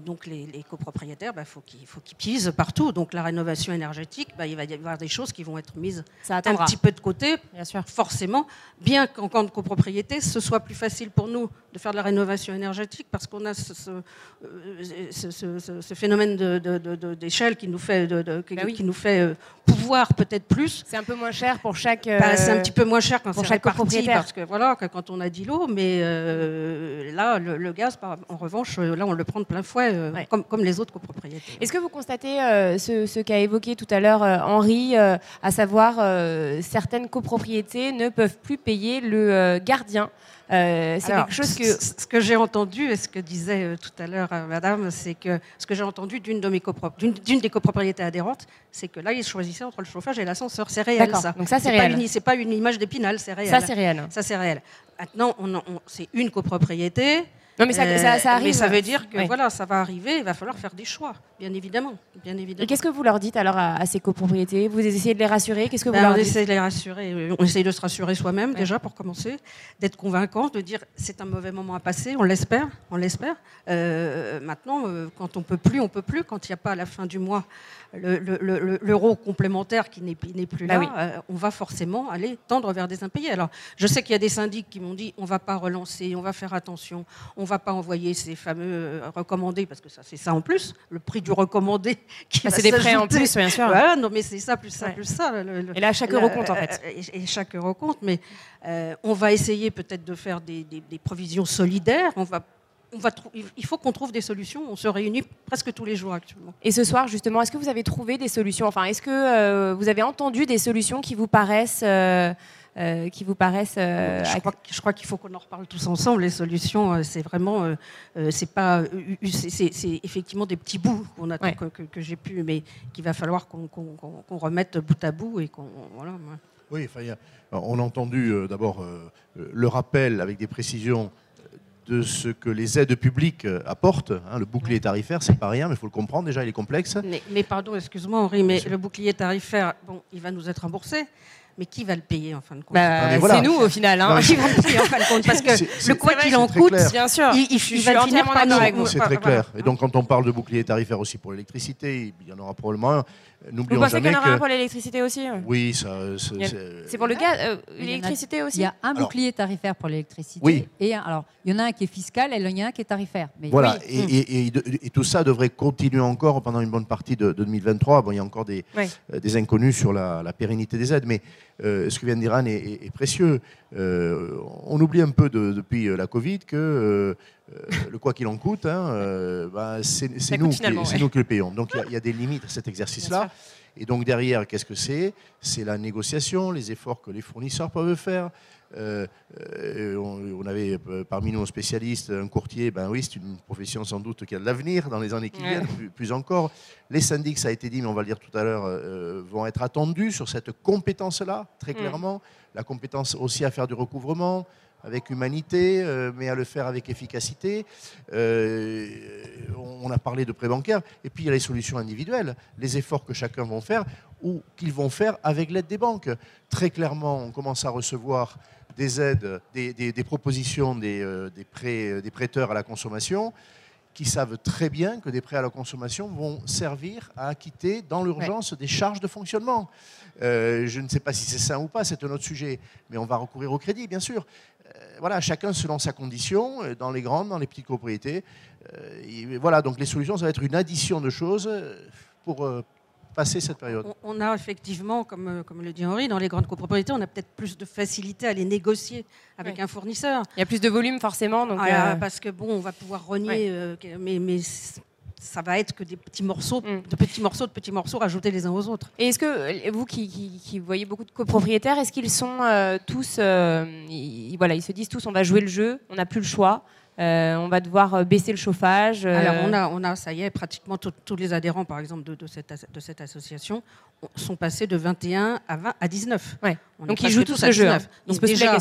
Donc les, copropriétaires, il bah, faut qu'ils faut qu'ils pisent partout. Donc la rénovation énergétique, bah, il va y avoir des choses qui vont être mises un petit peu de côté, bien sûr. forcément, bien qu'en camp de copropriété, ce soit plus facile pour nous de faire de la rénovation énergétique parce qu'on a ce, ce, phénomène d'échelle qui nous fait, bah qui nous fait pouvoir peut-être plus. C'est un peu moins cher pour chaque. Bah, c'est un euh, petit peu moins cher quand c'est chaque copropriétaire. Parce que voilà, quand on a 10 lots, mais euh, là, le, gaz, en revanche, euh, là, on le prend de plein fouet, comme, comme, les autres copropriétaires. Est-ce que vous constatez ce, ce qu'a évoqué tout à l'heure Henri, à savoir certaines copropriétés ne peuvent plus payer le gardien c'est quelque chose que. Ce que j'ai entendu, et ce que disait tout à l'heure madame, c'est que ce que j'ai entendu d'une de d'une des copropriétés adhérentes, c'est que là, ils choisissaient entre le chauffage et l'ascenseur. C'est réel, ça. Donc ça, c'est réel. C'est pas une image d'épinal, c'est réel. Ça, c'est réel. Ça, c'est réel. Maintenant, on, c'est une copropriété. Non, mais ça, ça, arrive. Mais ça veut dire que voilà, ça va arriver. Il va falloir faire des choix, bien évidemment, bien évidemment. Et qu'est-ce que vous leur dites alors à, ces copropriétés? Vous essayez de les rassurer? Qu'est-ce que vous ben, leur on dites? essaie de les rassurer. On essaye de se rassurer soi-même déjà pour commencer, d'être convaincant, de dire c'est un mauvais moment à passer. On l'espère, on l'espère. Euh, maintenant, euh, quand on peut plus, on peut plus. Quand il n'y a pas à la fin du mois l'euro complémentaire qui n'est plus bah là, euh, on va forcément aller tendre vers des impayés. Alors, je sais qu'il y a des syndics qui m'ont dit on ne va pas relancer, on va faire attention, on ne va pas envoyer ces fameux euh, recommandés, parce que ça, c'est ça en plus, le prix du recommandé qui ah, C'est des frais en plus, bien sûr. non, mais c'est ça, plus ça, plus ça. et là, chaque euro compte, en fait. Et, chaque euro compte, mais euh, on va essayer peut-être de faire des, des provisions solidaires, on va il faut qu'on trouve des solutions. On se réunit presque tous les jours actuellement. Et ce soir, justement, est-ce que vous avez trouvé des solutions? Enfin, est-ce que euh, vous avez entendu des solutions qui vous paraissent euh, euh, qui vous paraissent Je crois, qu'il faut qu'on en reparle tous ensemble. Les solutions, c'est vraiment, c'est pas, c'est effectivement des petits bouts qu'on a que, j'ai pu, mais qu'il va falloir qu'on remette bout à bout et qu'on voilà. Oui, on a entendu d'abord le rappel avec des précisions de ce que les aides publiques euh, apportent. Hein, le bouclier tarifaire, c'est pas rien, mais il faut le comprendre. Déjà, il est complexe. Mais, pardon, excuse-moi Henri, mais le bouclier tarifaire, bon, il va nous être remboursé. Mais qui va le payer en fin de compte bah, ah, C'est nous au final. Hein. Qui va le payer en fin de compte Parce que le quoi qu'il en coûte, bien sûr, il, il, va finir par nous. C'est très clair. Et donc quand on parle de bouclier tarifaire aussi pour l'électricité, il y en aura probablement un. Vous pensez qu'il y en aura un pour l'électricité aussi Oui, ça. C'est pour le gaz, euh, l'électricité aussi. Il y a un bouclier tarifaire pour l'électricité. Oui. Et alors, il y en a un qui est fiscal et il y en a un qui est tarifaire. Mais voilà. Et, tout ça devrait continuer encore pendant une bonne partie de, 2023. Bon, il y a encore des, euh, des inconnus sur la, pérennité des aides, mais euh, ce que vient de dire Anne est, précieux. on oublie un peu depuis la Covid que le quoi qu'il en coûte, hein, bah, c'est nous, nous, qui le payons. Donc il y, a des limites à cet exercice-là. Et donc derrière, qu'est-ce que c'est? C'est la négociation, les efforts que les fournisseurs peuvent faire. Euh, euh, on, avait euh, parmi nous un spécialiste, un courtier, ben oui, c'est une profession sans doute qui a de l'avenir dans les années qui viennent, plus, encore. Les syndics, ça a été dit, mais on va le dire tout à l'heure, vont être attendus sur cette compétence-là, très mm. clairement. La compétence aussi à faire du recouvrement, avec humanité, mais à le faire avec efficacité. on a parlé de prêt bancaire, et puis il y a les solutions individuelles, les efforts que chacun va faire ou qu'ils vont faire avec l'aide des banques. Très clairement, on commence à recevoir des aides, des, propositions des, prêts, des prêteurs à la consommation qui savent très bien que des prêts à la consommation vont servir à acquitter dans l'urgence des charges de fonctionnement. Euh, je ne sais pas si c'est ça ou pas, c'est un autre sujet, mais on va recourir au crédit, bien sûr. Euh, voilà, chacun selon sa condition, euh, dans les grandes, dans les petites propriétés. voilà, donc les solutions, ça va être une addition de choses pour passer cette période on, a effectivement, comme, euh, comme le dit Henri, dans les grandes copropriétés, on a peut-être plus de facilité à les négocier avec un fournisseur. Il y a plus de volume forcément. Donc ah, euh, Parce que bon, on va pouvoir renier, euh, mais, mais ça va être que des petits morceaux, mm. de petits morceaux, de petits morceaux rajoutés les uns aux autres. Et est-ce que vous qui, qui, voyez beaucoup de copropriétaires, est-ce qu'ils sont tous, voilà, ils se disent tous, on va jouer le jeu, on n'a plus le choix. Euh, on va devoir euh, baisser le chauffage. Euh. Alors on a, on a, ça y est, pratiquement tous les adhérents, par exemple, de, cette, de cette association sont passés de 21 à, 20, à 19. Donc ils jouent tous le jeu. Hein. Donc déjà,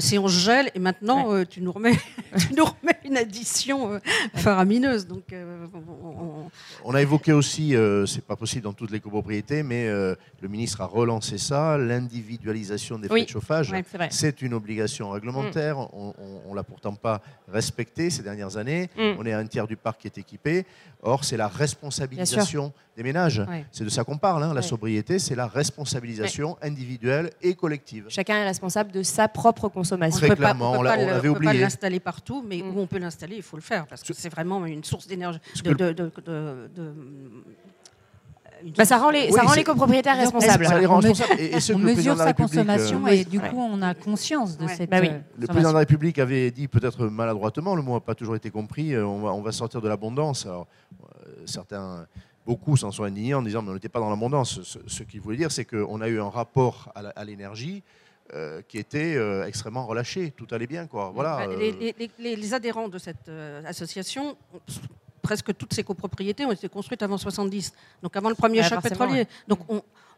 si on gèle, et maintenant tu, nous remets, tu nous remets une addition faramineuse. Donc, on... a évoqué aussi, c'est pas possible dans toutes les copropriétés, mais le ministre a relancé ça, l'individualisation des frais de chauffage. c'est une obligation réglementaire. Mm. On, ne l'a pourtant pas respectée ces dernières années. Mm. On est à un tiers du parc qui est équipé. Or, c'est la responsabilisation des ménages. C'est de ça qu'on parle. Hein. La sobriété, c'est la responsabilisation individuelle et collective. Chacun est responsable de sa propre consommation. Très clairement, on, l'avait oublié. On peut pas l'installer partout, mais mm. où on peut l'installer, il faut le faire parce que c'est vraiment une source d'énergie, de, bah, ça rend les, ça rend les copropriétaires responsables. on, mesure sa consommation euh, et du coup on a conscience de cette. Bah euh, le président de la République avait dit peut-être maladroitement, le mot n'a pas toujours été compris, euh, on va, on va sortir de l'abondance. certains, beaucoup s'en sont indignés en disant mais on n'était pas dans l'abondance. Ce, qu'il voulait dire, c'est qu'on a eu un rapport à l'énergie. qui était extrêmement relâché. Tout allait bien. Quoi. Voilà, les, les, adhérents de cette association presque toutes ces copropriétés ont été construites avant 70, donc avant le premier choc pétrolier. Donc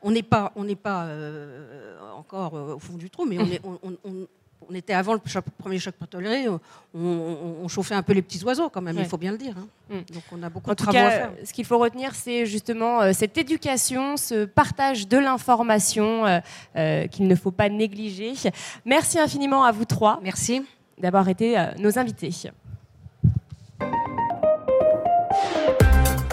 on n'est pas, on n'est pas euh, encore euh, au fond du trou, mais on, est, on, était avant le premier choc pétrolier, on, chauffait un peu les petits oiseaux quand même, il faut bien le dire. Hein. Mm. Donc on a beaucoup de travaux à faire. Ce qu'il faut retenir, c'est justement euh, cette éducation, ce partage de l'information qu'il ne faut pas négliger. Merci infiniment à vous trois. Merci d'avoir été nos invités.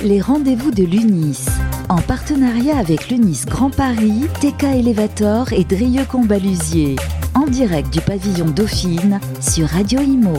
Les rendez-vous de l'UNIS. En partenariat avec l'UNIS Grand Paris, TK Elevator et Drieux Combalusier. En direct du pavillon Dauphine sur Radio Imo.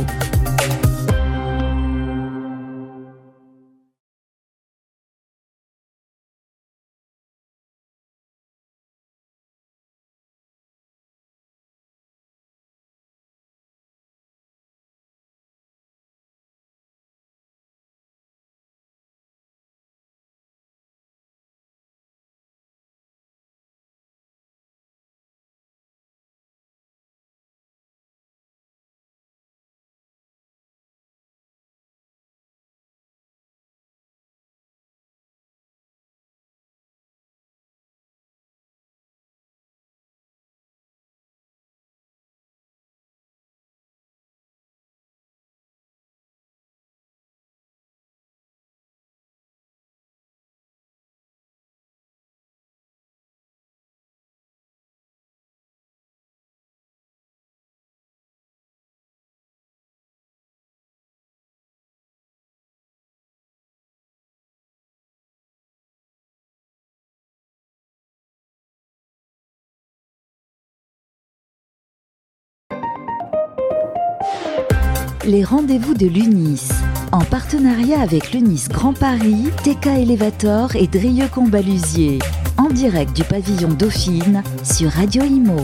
Les rendez-vous de l'UNIS. En partenariat avec l'UNIS Grand Paris, TK Elevator et Drieux Combalusier. En direct du pavillon Dauphine sur Radio Imo.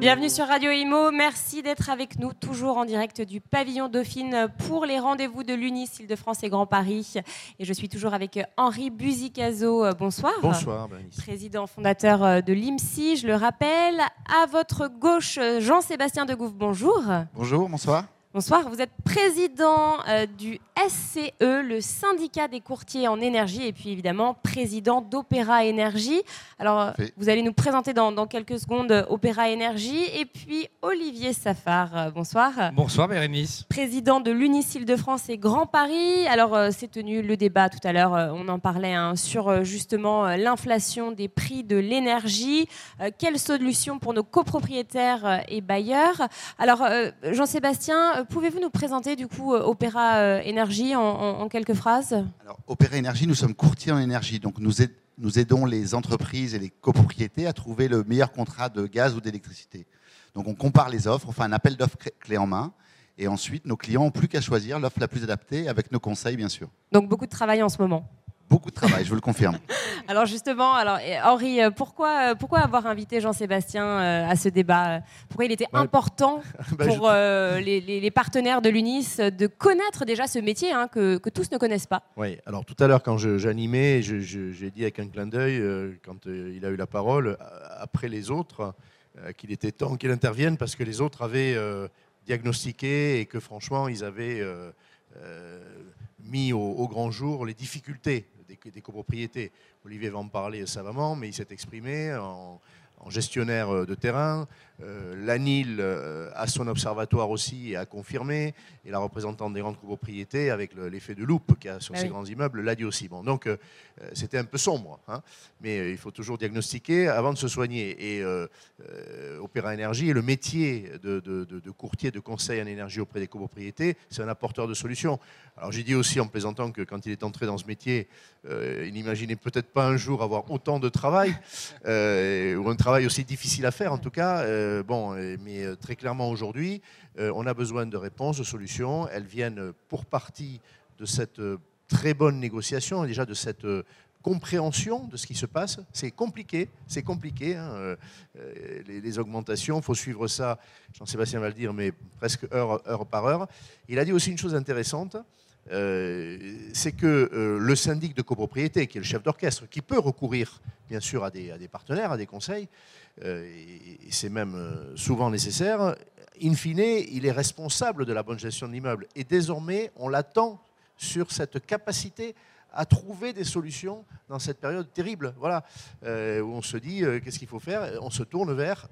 Bienvenue sur Radio Imo. Merci d'être avec nous, toujours en direct du pavillon Dauphine pour les rendez-vous de l'UNIS Île-de-France et Grand Paris. Et je suis toujours avec Henri Buzicazo. Bonsoir. Bonsoir, Président fondateur de l'IMSI, je le rappelle. À votre gauche, Jean-Sébastien Degouve, bonjour. Bonjour, bonsoir. Bonsoir, vous êtes président euh, du SCE, le syndicat des courtiers en énergie, et puis évidemment président d'Opéra Énergie. Alors, vous allez nous présenter dans, quelques secondes euh, Opéra Énergie, et puis Olivier Safar, euh, bonsoir. Bonsoir Bérénice. Président de l'Unicile de France et Grand Paris. Alors, c'est tenu le débat tout à l'heure, on en parlait, hein, sur justement l'inflation des prix de l'énergie. quelle solution pour nos copropriétaires et bailleurs? Alors, Jean-Sébastien, pouvez-vous nous présenter du coup euh, Opéra euh, Énergie en, quelques phrases? Alors, Opéra Énergie, nous sommes courtiers en énergie, donc nous, nous aidons les entreprises et les copropriétés à trouver le meilleur contrat de gaz ou d'électricité. Donc on compare les offres, on fait un appel d'offres clé en main, et ensuite nos clients n'ont plus qu'à choisir l'offre la plus adaptée avec nos conseils, bien sûr. Donc beaucoup de travail en ce moment beaucoup de travail, je vous le confirme. alors justement, alors Henri, euh, pourquoi, euh, pourquoi avoir invité Jean-Sébastien euh, à ce débat Pourquoi il était important bah, pour les, partenaires de l'UNIS de connaître déjà ce métier hein, que, tous ne connaissent pas? Oui, alors tout à l'heure quand j'animais, j'ai dit avec un clin d'œil, quand il a eu la parole, après les autres, qu'il était temps qu'il intervienne parce que les autres avaient diagnostiqué et que franchement, ils avaient mis au, au, grand jour les difficultés des, copropriétés. Olivier va en parler savamment, mais il s'est exprimé en, gestionnaire euh, de terrain. Euh, L'ANIL euh, a son observatoire aussi et a confirmé. Et la représentante des grandes copropriétés, avec l'effet de loupe qu'il y a sur ah ces grands immeubles, l'a dit aussi. Bon, donc c'était un peu sombre, hein. mais il faut toujours diagnostiquer avant de se soigner. Et Opéra Énergie le métier de, de, courtier de conseil en énergie auprès des copropriétés, c'est un apporteur de solutions. Alors j'ai dit aussi en plaisantant que quand il est entré dans ce métier, il n'imaginait peut-être pas un jour avoir autant de travail, ou un travail aussi difficile à faire en tout cas. Euh, bon, mais euh, très clairement aujourd'hui, euh, on a besoin de réponses, de solutions. Elles viennent pour partie de cette très bonne négociation, déjà de cette compréhension de ce qui se passe. C'est compliqué, c'est compliqué. Hein, les, augmentations, il faut suivre ça, Jean-Sébastien va le dire, mais presque heure, par heure. Il a dit aussi une chose intéressante, c'est que le syndic de copropriété, qui est le chef d'orchestre, qui peut recourir bien sûr à des, partenaires, à des conseils, et, c'est même souvent nécessaire, in fine, il est responsable de la bonne gestion de l'immeuble. Et désormais, on l'attend sur cette capacité à trouver des solutions dans cette période terrible, voilà, où on se dit qu'est-ce qu'il faut faire, on se tourne vers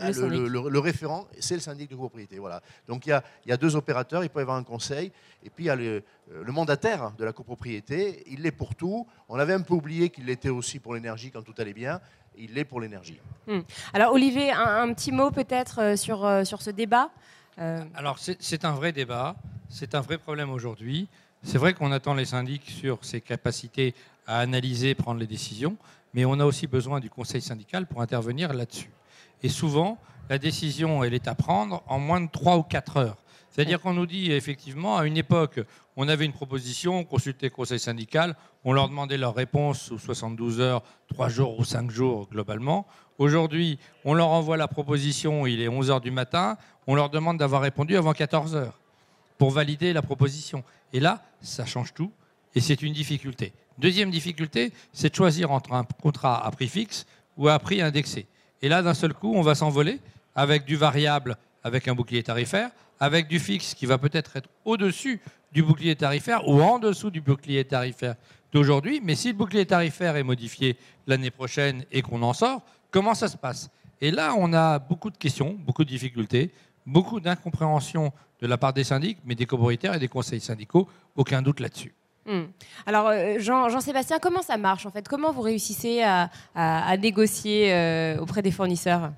bah, le, référent, c'est le syndic de copropriété. Voilà. Donc il y, a, deux opérateurs, il peut y avoir un conseil, et puis il y a le, euh, mandataire de la copropriété, il l'est pour tout. On avait un peu oublié qu'il l'était aussi pour l'énergie quand tout allait bien, il l'est pour l'énergie. Hmm. Alors Olivier, un, petit mot peut-être euh, sur, euh, sur ce débat Alors c'est un vrai débat, c'est un vrai problème aujourd'hui. C'est vrai qu'on attend les syndics sur ses capacités à analyser, prendre les décisions, mais on a aussi besoin du conseil syndical pour intervenir là-dessus. Et souvent, la décision, elle est à prendre en moins de 3 ou 4 heures. C'est-à-dire qu'on nous dit effectivement, à une époque, on avait une proposition, on consultait le conseil syndical, on leur demandait leur réponse sous 72 heures, 3 jours ou 5 jours globalement. Aujourd'hui, on leur envoie la proposition, il est 11 heures du matin, on leur demande d'avoir répondu avant 14 heures pour valider la proposition. Et là, ça change tout et c'est une difficulté. Deuxième difficulté, c'est de choisir entre un contrat à prix fixe ou à prix indexé. Et là, d'un seul coup, on va s'envoler avec du variable, avec un bouclier tarifaire, avec du fixe qui va peut-être être, au-dessus du bouclier tarifaire ou en dessous du bouclier tarifaire d'aujourd'hui. Mais si le bouclier tarifaire est modifié l'année prochaine et qu'on en sort, comment ça se passe? Et là, on a beaucoup de questions, beaucoup de difficultés, beaucoup d'incompréhension de la part des syndics, mais des copropriétaires et des conseils syndicaux, aucun doute là-dessus. Hmm. Alors, euh, Jean-Sébastien, comment ça marche en fait? Comment vous réussissez à, négocier euh, auprès des fournisseurs?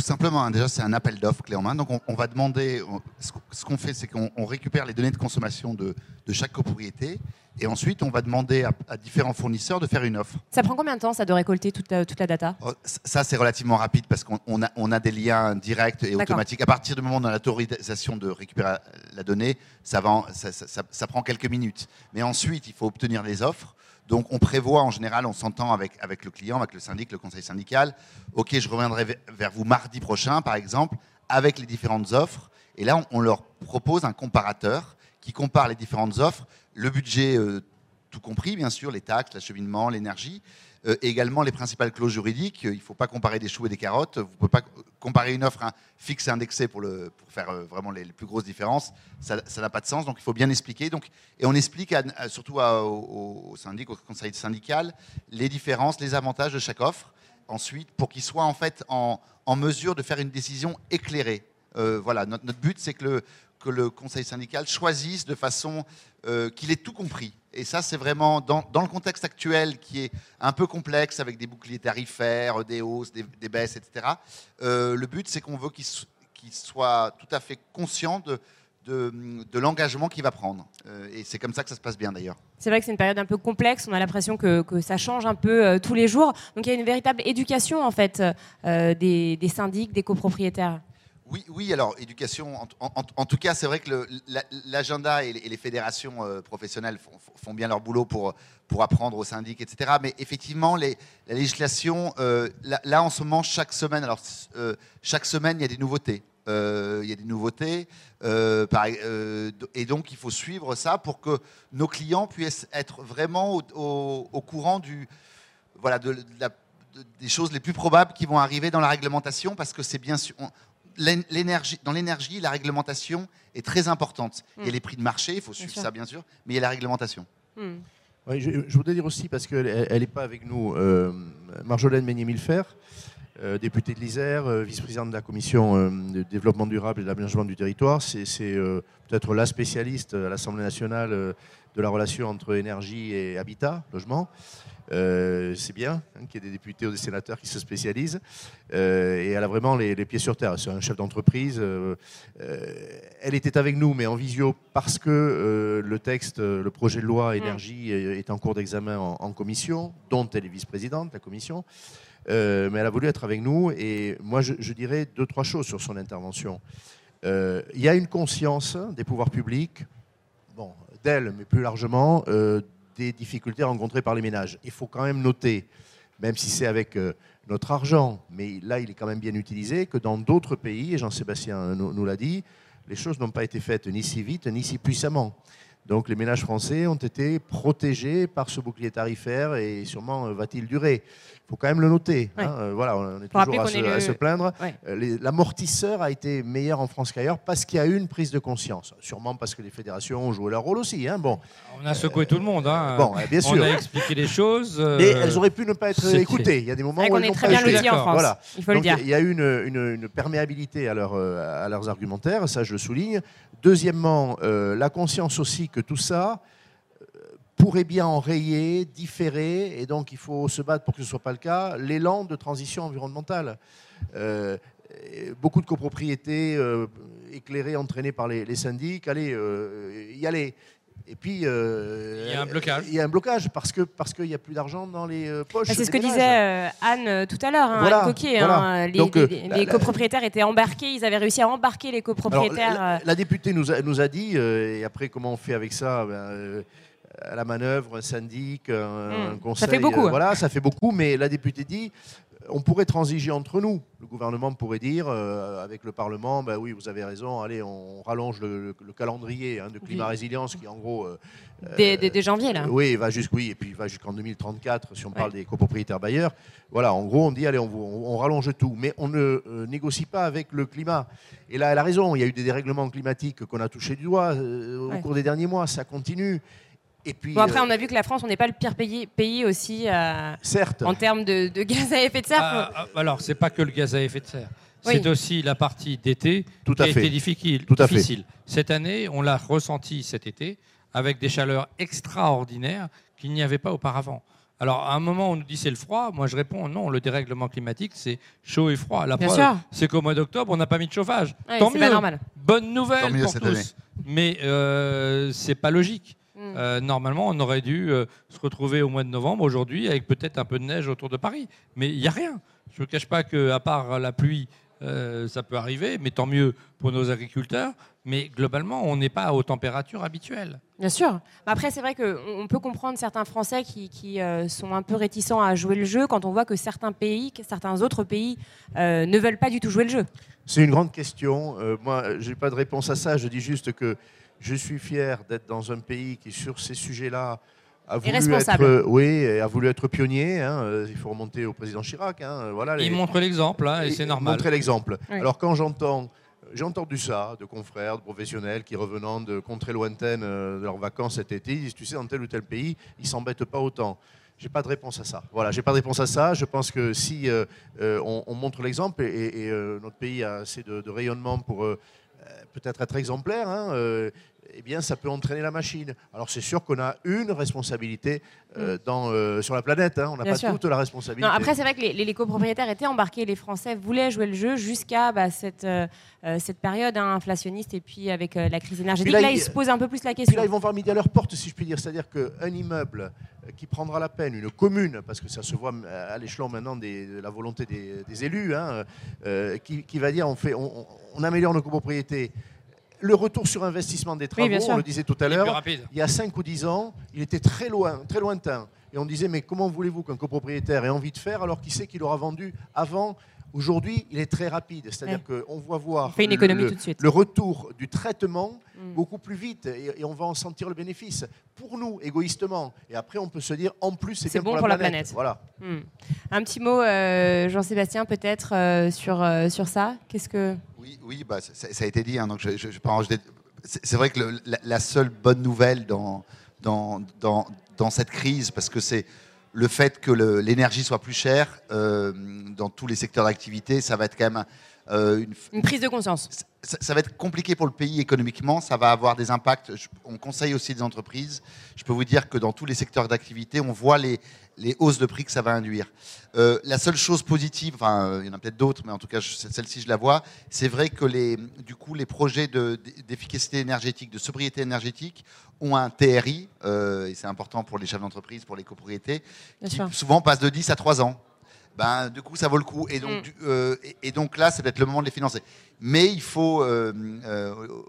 Tout, simplement, hein. déjà, c'est un appel d'offres clé en main. Donc, on, va demander, ce qu'on fait, c'est qu'on récupère les données de consommation de, chaque copropriété et ensuite, on va demander à, différents fournisseurs de faire une offre. Ça prend combien de temps, ça, de récolter toute la, toute la data? Oh, Ça, c'est relativement rapide parce qu'on a, on a des liens directs et automatiques. À partir du moment où on a l'autorisation de récupérer la donnée, ça, va, ça, ça prend quelques minutes. Mais ensuite, il faut obtenir les offres. Donc on prévoit en général, on s'entend avec, le client, avec le syndic, le conseil syndical. Ok, je reviendrai vers vous mardi prochain, par exemple, avec les différentes offres. Et là, on, leur propose un comparateur qui compare les différentes offres, le budget euh, tout compris, bien sûr, les taxes, l'acheminement, l'énergie. Euh, également les principales clauses juridiques. Il ne faut pas comparer des choux et des carottes. Vous ne pouvez pas comparer une offre fixe et indexée pour, pour faire euh, vraiment les, plus grosses différences. Ça n'a pas de sens. Donc il faut bien expliquer. Donc, et on explique surtout au, syndic, au conseil syndical les différences, les avantages de chaque offre. Ensuite, pour qu'il soit en fait en, mesure de faire une décision éclairée. Euh, voilà, notre, but, c'est que le conseil syndical choisisse de façon qu'il ait tout compris et ça, c'est vraiment dans, le contexte actuel qui est un peu complexe avec des boucliers tarifaires, des hausses, des, baisses, etc. Euh, le but, c'est qu'on veut qu'il soit tout à fait conscient de, l'engagement qu'il va prendre. Euh, et c'est comme ça que ça se passe bien d'ailleurs. C'est vrai que c'est une période un peu complexe, on a l'impression que, ça change un peu euh, tous les jours. Donc il y a une véritable éducation en fait des syndics, des copropriétaires. Oui, oui, alors éducation, en, tout cas, c'est vrai que l'agenda et, les fédérations euh, professionnelles font, bien leur boulot pour, pour apprendre aux syndics, etc. Mais effectivement, la législation, euh, là, en ce moment, chaque semaine, alors euh, chaque semaine, il y a des nouveautés. il y a des nouveautés, et donc il faut suivre ça pour que nos clients puissent être vraiment au, courant du, voilà, de, des choses les plus probables qui vont arriver dans la réglementation, parce que c'est bien sûr, dans l'énergie, la réglementation est très importante. Il y a hmm. les prix de marché, il faut suivre ça bien sûr, mais il y a la réglementation. Hmm. je, voudrais dire aussi, parce qu'elle n'est pas avec nous, euh, Marjolaine Meignet-Milfer, euh, députée de l'Isère, euh, vice-présidente de la commission de développement durable et de l'aménagement du territoire. C'est peut-être la spécialiste à l'Assemblée nationale de la relation entre énergie et habitat, logement. Euh, c'est bien hein, qu'il y ait des députés ou des sénateurs qui se spécialisent. Euh, et elle a vraiment les, pieds sur terre. C'est un chef d'entreprise. Euh, elle était avec nous, mais en visio, parce que le texte, le projet de loi énergie est en cours d'examen en, commission, dont elle est vice-présidente de la commission. Mais elle a voulu être avec nous. Et moi, je, dirais deux, trois choses sur son intervention. Il y a une conscience des pouvoirs publics, bon, d'elle, mais plus largement, des difficultés rencontrées par les ménages. Il faut quand même noter, même si c'est avec euh, notre argent, mais là il est quand même bien utilisé, que dans d'autres pays, et Jean-Sébastien nous l'a dit, les choses n'ont pas été faites ni si vite ni si puissamment. Donc les ménages français ont été protégés par ce bouclier tarifaire et sûrement euh, va-t-il durer? Il faut quand même le noter. Hein. Euh, voilà, on est toujours à se, plaindre. Euh, l'amortisseur a été meilleur en France qu'ailleurs parce qu'il y a eu une prise de conscience. Sûrement parce que les fédérations ont joué leur rôle aussi. Hein. Bon. On a secoué tout le monde. Hein. Bon, bien sûr. On a expliqué les choses. Mais elles auraient pu ne pas être écoutées. Il y a des moments où elles n'ont pas été. en France. Voilà. Il faut le dire. Il y a eu une, une, perméabilité à, leur, à leurs argumentaires, ça je le souligne. Deuxièmement, la conscience aussi que tout ça pourrait bien enrayer, différer, et donc il faut se battre pour que ce ne soit pas le cas, l'élan de transition environnementale. Euh, beaucoup de copropriétés euh, éclairées, entraînées par les, syndics, allez, euh, y aller. Et puis, il y a un blocage. Il y a un blocage parce que parce qu'il n'y a plus d'argent dans les poches. Bah, c'est ce que disait Anne tout à l'heure, hein, Anne Coquet. Hein, les, copropriétaires étaient embarqués, ils avaient réussi à embarquer les copropriétaires. la, députée nous a, nous a dit, et après comment on fait avec ça ben, à la manœuvre, un syndic, un, hmm. conseil. Ça fait beaucoup. Euh, hein. Voilà, ça fait beaucoup, mais la députée dit on pourrait transiger entre nous. Le gouvernement pourrait dire, euh, avec le Parlement, ben oui, vous avez raison, allez, on rallonge le, calendrier hein, de climat résilience qui, en gros. Euh, dès, janvier, là. Oui, va jusqu', oui, et puis va jusqu'en 2034, si on parle des copropriétaires bailleurs. Voilà, en gros, on dit, allez, on, on, rallonge tout. Mais on ne négocie pas avec le climat. Et là, elle a raison, il y a eu des dérèglements climatiques qu'on a touchés du doigt au cours des derniers mois, ça continue. Et puis, bon, après, euh, on a vu que la France, on n'est pas le pire pays, pays aussi euh, certes. en termes de, gaz à effet de serre. Alors, ah, ah, alors, c'est pas que le gaz à effet de serre. C'est aussi la partie d'été qui a été difficile. Tout à difficile. Cette année, on l'a ressenti cet été avec des chaleurs extraordinaires qu'il n'y avait pas auparavant. Alors, à un moment, on nous dit c'est le froid. Moi, je réponds non, le dérèglement climatique, c'est chaud et froid. La preuve, c'est qu'au mois d'octobre, on n'a pas mis de chauffage. Tant mieux. Normal. Bonne nouvelle pour tous. Mais euh, c'est pas logique. Mm. Euh, normalement, on aurait dû euh, se retrouver au mois de novembre aujourd'hui avec peut-être un peu de neige autour de Paris. Mais il n'y a rien. Je ne cache pas qu'à part la pluie, euh, ça peut arriver, mais tant mieux pour nos agriculteurs. Mais globalement, on n'est pas aux températures habituelles. Bien sûr. Après, c'est vrai qu'on peut comprendre certains Français qui, sont un peu réticents à jouer le jeu quand on voit que certains pays, que certains autres pays ne veulent pas du tout jouer le jeu. C'est une grande question. moi, je n'ai pas de réponse à ça. Je dis juste que je suis fier d'être dans un pays qui, sur ces sujets-là, a voulu être, oui, a voulu être pionnier. Hein, il faut remonter au président Chirac. Hein, voilà, il montre l'exemple, hein, et c'est normal. Montrer l'exemple. Alors quand j'entends j'ai entendu ça de confrères, de professionnels qui revenant de contrées lointaines de leurs vacances cet été, ils disent, tu sais, dans tel ou tel pays, ils s'embêtent pas autant. J'ai pas de réponse à ça. Voilà, j'ai pas de réponse à ça. Je pense que si on, montre l'exemple et, notre pays a assez de, de rayonnement pour peut-être être exemplaire, hein, eh bien, ça peut entraîner la machine. Alors, c'est sûr qu'on a une responsabilité euh, mm. dans, euh, sur la planète. Hein. On n'a pas toute la responsabilité. après, c'est vrai que les, copropriétaires étaient embarqués. Les Français voulaient jouer le jeu jusqu'à bah, cette, euh, cette période hein, inflationniste et puis avec la crise énergétique. Là, ils se posent un peu plus la question. là, ils vont voir midi à leur porte, si je puis dire. C'est-à-dire qu'un immeuble qui prendra la peine, une commune, parce que ça se voit à l'échelon maintenant de la volonté des, élus, hein, qui, va dire on, fait, on, on améliore nos copropriétés le retour sur investissement des travaux, on le disait tout à l'heure, il y a 5 ou 10 ans, il était très loin, très lointain. Et on disait, mais comment voulez-vous qu'un copropriétaire ait envie de faire alors qu'il sait qu'il aura vendu avant Aujourd'hui, il est très rapide, c'est-à-dire qu'on voit voir le, retour du traitement mm. beaucoup plus vite et, on va en sentir le bénéfice pour nous, égoïstement. Et après, on peut se dire, en plus, c'est bon pour, la, planète. Voilà. Mm. Un petit mot, euh, Jean-Sébastien, peut-être euh, sur, euh, sur ça? Qu'est-ce que oui, oui bah, ça, a été dit. Hein, je, c'est vrai que la, seule bonne nouvelle dans, dans, dans, dans cette crise, parce que c'est le fait que l'énergie soit plus chère euh, dans tous les secteurs d'activité, ça va être quand même euh, une, prise de conscience. Ça, va être compliqué pour le pays économiquement, ça va avoir des impacts. on conseille aussi des entreprises. Je peux vous dire que dans tous les secteurs d'activité, on voit les, les hausses de prix que ça va induire. Euh, la seule chose positive, enfin, euh, il y en a peut-être d'autres, mais en tout cas, celle-ci, je la vois, c'est vrai que les, du coup, les projets d'efficacité énergétique, de sobriété énergétique ont un TRI, euh, et c'est important pour les chefs d'entreprise, pour les copropriétés, qui souvent passent de 10 à 3 ans. Ben, du coup, ça vaut le coup. Et donc, mm. et, donc là, c'est peut-être le moment de les financer. Mais il faut,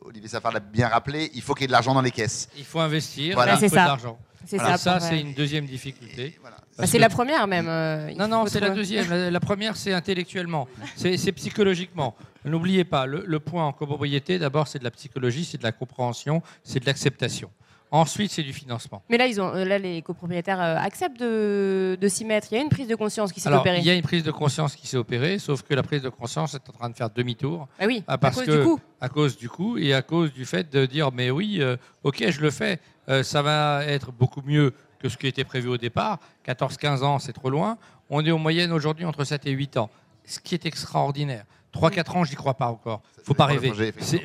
Olivier Safar l'a bien rappelé, il faut qu'il y ait de l'argent dans les caisses. Il faut investir, il faut de l'argent. C'est ça. Ça, c'est une deuxième difficulté. Bah, c'est la première même. Euh, non, non, c'est la deuxième. La, première, c'est intellectuellement, c'est psychologiquement. N'oubliez pas, le, point en copropriété, d'abord, c'est de la psychologie, c'est de la compréhension, c'est de l'acceptation. Ensuite, c'est du financement. Mais là, ils ont, là les copropriétaires euh, acceptent de, s'y mettre. Il y a une prise de conscience qui s'est opérée. Il y a une prise de conscience qui s'est opérée, sauf que la prise de conscience est en train de faire demi-tour. Ah oui, à cause du coût. À cause du coût et à cause du fait de dire, mais oui, euh, ok, je le fais, ça va être beaucoup mieux que ce qui était prévu au départ. 14-15 ans, c'est trop loin. On est en moyenne aujourd'hui entre 7 et 8 ans, ce qui est extraordinaire. 3-4 ans, je n'y crois pas encore. Il faut pas rêver.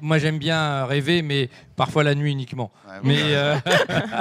Moi, j'aime bien rêver, mais parfois la nuit uniquement. mais, euh,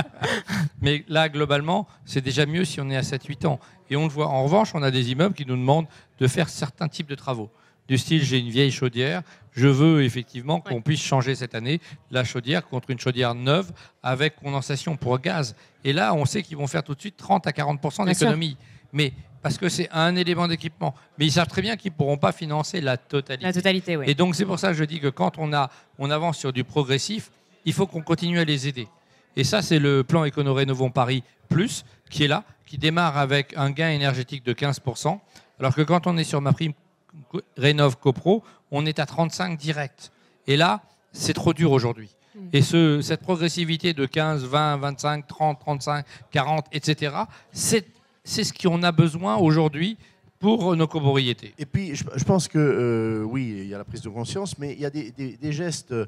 mais là, globalement, c'est déjà mieux si on est à 7-8 ans. Et on le voit. En revanche, on a des immeubles qui nous demandent de faire certains types de travaux du style j'ai une vieille chaudière, je veux effectivement qu'on puisse changer cette année la chaudière contre une chaudière neuve avec condensation pour gaz. Et là, on sait qu'ils vont faire tout de suite 30 à 40% d'économie. Mais parce que c'est un élément d'équipement. Mais ils savent très bien qu'ils ne pourront pas financer la totalité. La totalité, oui. Et donc c'est pour ça que je dis que quand on, a, on avance sur du progressif, il faut qu'on continue à les aider. Et ça, c'est le plan Écono-Rénovons Paris Plus qui est là, qui démarre avec un gain énergétique de 15%, alors que quand on est sur ma prime Rénov CoPro, on est à 35 direct. Et là, c'est trop dur aujourd'hui. Mm. Et ce, cette progressivité de 15, 20, 25, 30, 35, 40, etc., c'est ce qu'on a besoin aujourd'hui pour nos copropriétés. Et puis, je, pense que euh, oui, il y a la prise de conscience, mais il y a des, gestes, euh,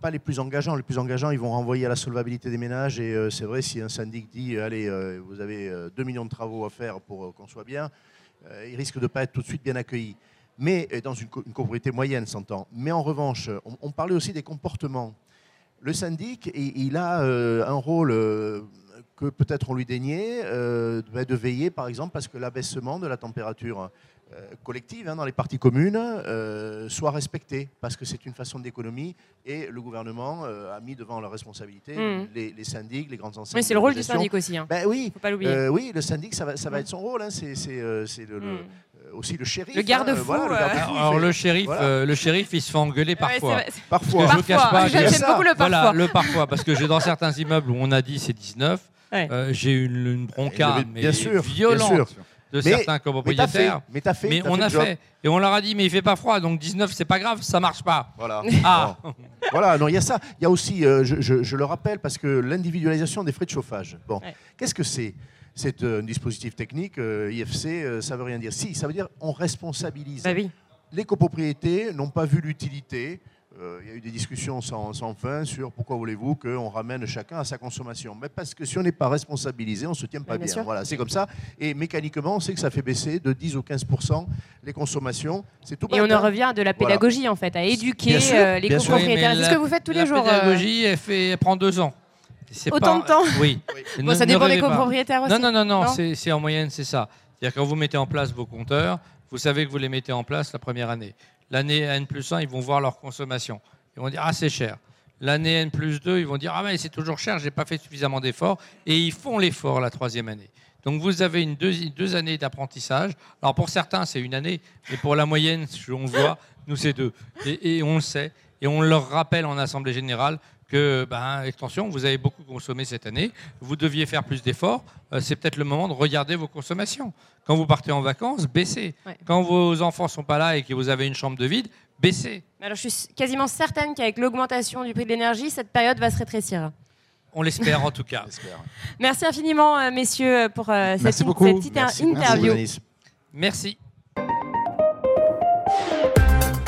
pas les plus engageants. Les plus engageants, ils vont renvoyer à la solvabilité des ménages. Et euh, c'est vrai, si un syndic dit, allez, vous avez 2 millions de travaux à faire pour qu'on soit bien, il risque de ne pas être tout de suite bien accueilli mais dans une, une moyenne, s'entend. Mais en revanche, on, parlait aussi des comportements. Le syndic, il, a un rôle que peut-être on lui déniait, euh, de veiller, par exemple, parce que l'abaissement de la température collective hein, dans les parties communes soit respecté, parce que c'est une façon d'économie, et le gouvernement a mis devant la responsabilité mmh. les, syndics, les grandes enseignes. Oui, c'est le rôle du syndic aussi. Hein. Ben, oui, faut pas l'oublier. oui, le syndic, ça va, ça va mmh. être son rôle. Hein, c'est le, mmh aussi le shérif. Le garde-fou. Hein, Alors le shérif, euh, le shérif, il se fait engueuler parfois. parfois. je cache pas. J'aime beaucoup le parfois. Voilà, le parfois, parce que j'ai dans certains immeubles où on a dit c'est 19, euh, j'ai une, une bronca mais bien sûr, violente. de certains copropriétaires. Mais, as fait, mais on a fait. Et on leur a dit, mais il fait pas froid, donc 19, c'est pas grave, ça marche pas. Voilà. Ah. voilà, non, il y a ça. Il y a aussi, euh, je, le rappelle, parce que l'individualisation des frais de chauffage. Bon, qu'est-ce que c'est? C'est un dispositif technique, euh, IFC, ça veut rien dire. Si, ça veut dire on responsabilise. Bah oui. Les copropriétés n'ont pas vu l'utilité euh, il y a eu des discussions sans, fin sur pourquoi voulez-vous qu'on ramène chacun à sa consommation. Mais parce que si on n'est pas responsabilisé, on ne se tient pas bien. Voilà, c'est comme ça. Et mécaniquement, on sait que ça fait baisser de 10 ou 15 les consommations. C'est tout. Et on en hein. revient de la pédagogie en fait, à éduquer euh, les copropriétaires. c'est ce que vous faites tous les jours. La euh, pédagogie, elle, fait, prend deux ans. Autant de temps Oui. ça dépend des copropriétaires aussi. Non, non, non, non, c'est en moyenne, c'est ça. C'est-à-dire quand vous mettez en place vos compteurs, vous savez que vous les mettez en place la première année. L'année N plus 1, ils vont voir leur consommation. Ils vont dire Ah, c'est cher. L'année N plus 2, ils vont dire Ah, mais c'est toujours cher, je n'ai pas fait suffisamment d'efforts. Et ils font l'effort la troisième année. Donc vous avez deux, années d'apprentissage. Alors pour certains, c'est une année, mais pour la moyenne, on voit, nous, c'est deux. Et, on le sait. Et on leur rappelle en Assemblée Générale que, ben, extension, vous avez beaucoup consommé cette année, vous deviez faire plus d'efforts, euh, c'est peut-être le moment de regarder vos consommations. Quand vous partez en vacances, baissez. Quand vos enfants ne sont pas là et que vous avez une chambre de vide, baisser. Alors, je suis quasiment certaine qu'avec l'augmentation du prix de l'énergie, cette période va se rétrécir. On l'espère en tout cas. Merci infiniment, euh, messieurs, pour euh, cette, petite interview. Merci.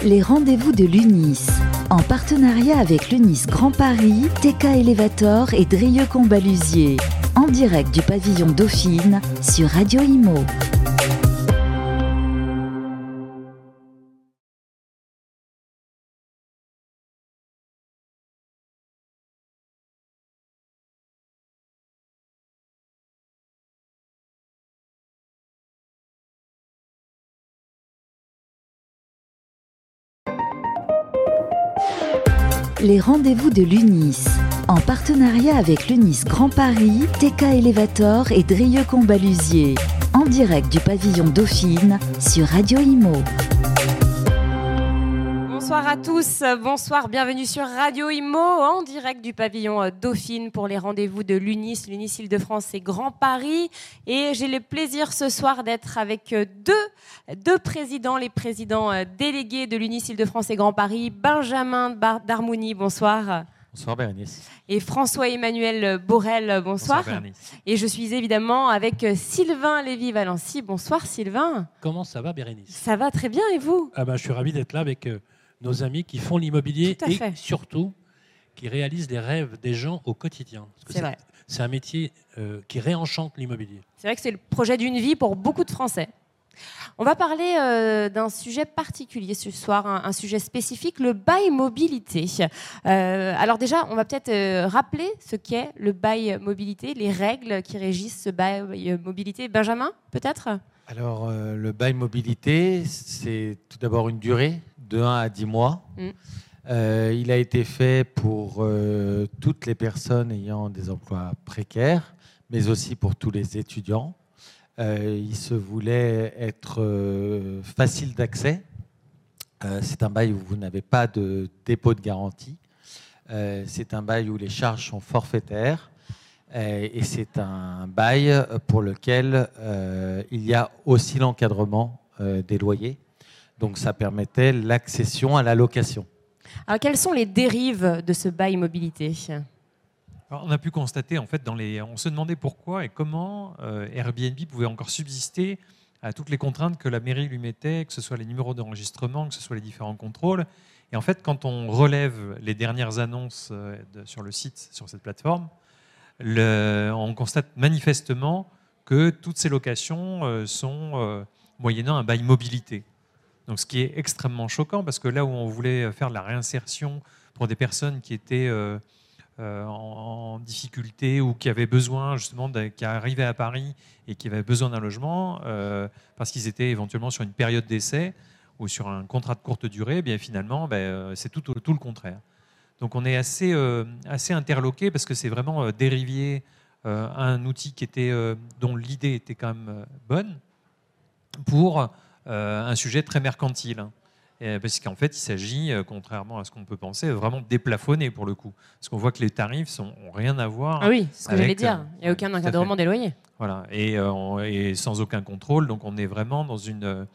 Les rendez-vous de l'UNIS. En partenariat avec l'UNIS Grand Paris, TK Elevator et Drieux Combalusier. En direct du pavillon Dauphine sur Radio Imo. Les rendez-vous de l'UNIS. En partenariat avec l'UNIS Grand Paris, TK Elevator et Drieux Combalusier. En direct du pavillon Dauphine sur Radio Imo. Bonsoir à tous, bonsoir, bienvenue sur Radio Imo en direct du pavillon euh, Dauphine pour les rendez-vous de l'UNIS, l'UNIS Île-de-France et Grand Paris. Et j'ai le plaisir ce soir d'être avec euh, deux, deux présidents, les présidents euh, délégués de l'UNIS Île-de-France et Grand Paris, Benjamin Darmouni, bonsoir. Bonsoir Bérénice. Et François-Emmanuel Borel, bonsoir. bonsoir et je suis évidemment avec Sylvain Lévy-Valency. Bonsoir Sylvain. Comment ça va Bérénice Ça va très bien et vous? Ah ben, Je suis ravi d'être là avec nos amis qui font l'immobilier et surtout qui réalisent les rêves des gens au quotidien. C'est vrai. C'est un métier euh, qui réenchante l'immobilier. C'est vrai que c'est le projet d'une vie pour beaucoup de Français. On va parler euh, d'un sujet particulier ce soir, un, sujet spécifique, le bail mobilité. Euh, alors déjà, on va peut-être rappeler ce qu'est le bail mobilité, les règles qui régissent ce bail mobilité. Benjamin, peut-être? Alors, le bail mobilité, c'est tout d'abord une durée de 1 à 10 mois. Mm. Euh, il a été fait pour euh, toutes les personnes ayant des emplois précaires, mais aussi pour tous les étudiants. Euh, il se voulait être facile d'accès. c'est un bail où vous n'avez pas de dépôt de garantie. c'est un bail où les charges sont forfaitaires. Et c'est un bail pour lequel il y a aussi l'encadrement des loyers. Donc ça permettait l'accession à la location. Alors quelles sont les dérives de ce bail mobilité? On a pu constater, en fait, dans les... on se demandait pourquoi et comment euh, Airbnb pouvait encore subsister à toutes les contraintes que la mairie lui mettait, que ce soit les numéros d'enregistrement, que ce soit les différents contrôles. Et en fait, quand on relève les dernières annonces euh, sur le site, sur cette plateforme, on constate manifestement que toutes ces locations euh, sont moyennant un bail mobilité. Donc, ce qui est extrêmement choquant, parce que là où on voulait faire de la réinsertion pour des personnes qui étaient euh, euh, en, difficulté ou qui avaient besoin justement, qui arrivaient à Paris et qui avaient besoin d'un logement, euh, parce qu'ils étaient éventuellement sur une période d'essai ou sur un contrat de courte durée, eh bien finalement, ben, c'est tout, le contraire. Donc on est assez, assez interloqué parce que c'est vraiment dérivé un outil qui était, dont l'idée était quand même bonne pour euh, un sujet très mercantile. parce qu'en fait, il s'agit, contrairement à ce qu'on peut penser, vraiment de déplafonner pour le coup. Parce qu'on voit que les tarifs n'ont rien à voir. Ah oui, c'est ce que j'allais dire. Il n'y a aucun encadrement des loyers. Voilà, et, et, sans aucun contrôle. Donc on est vraiment dans une,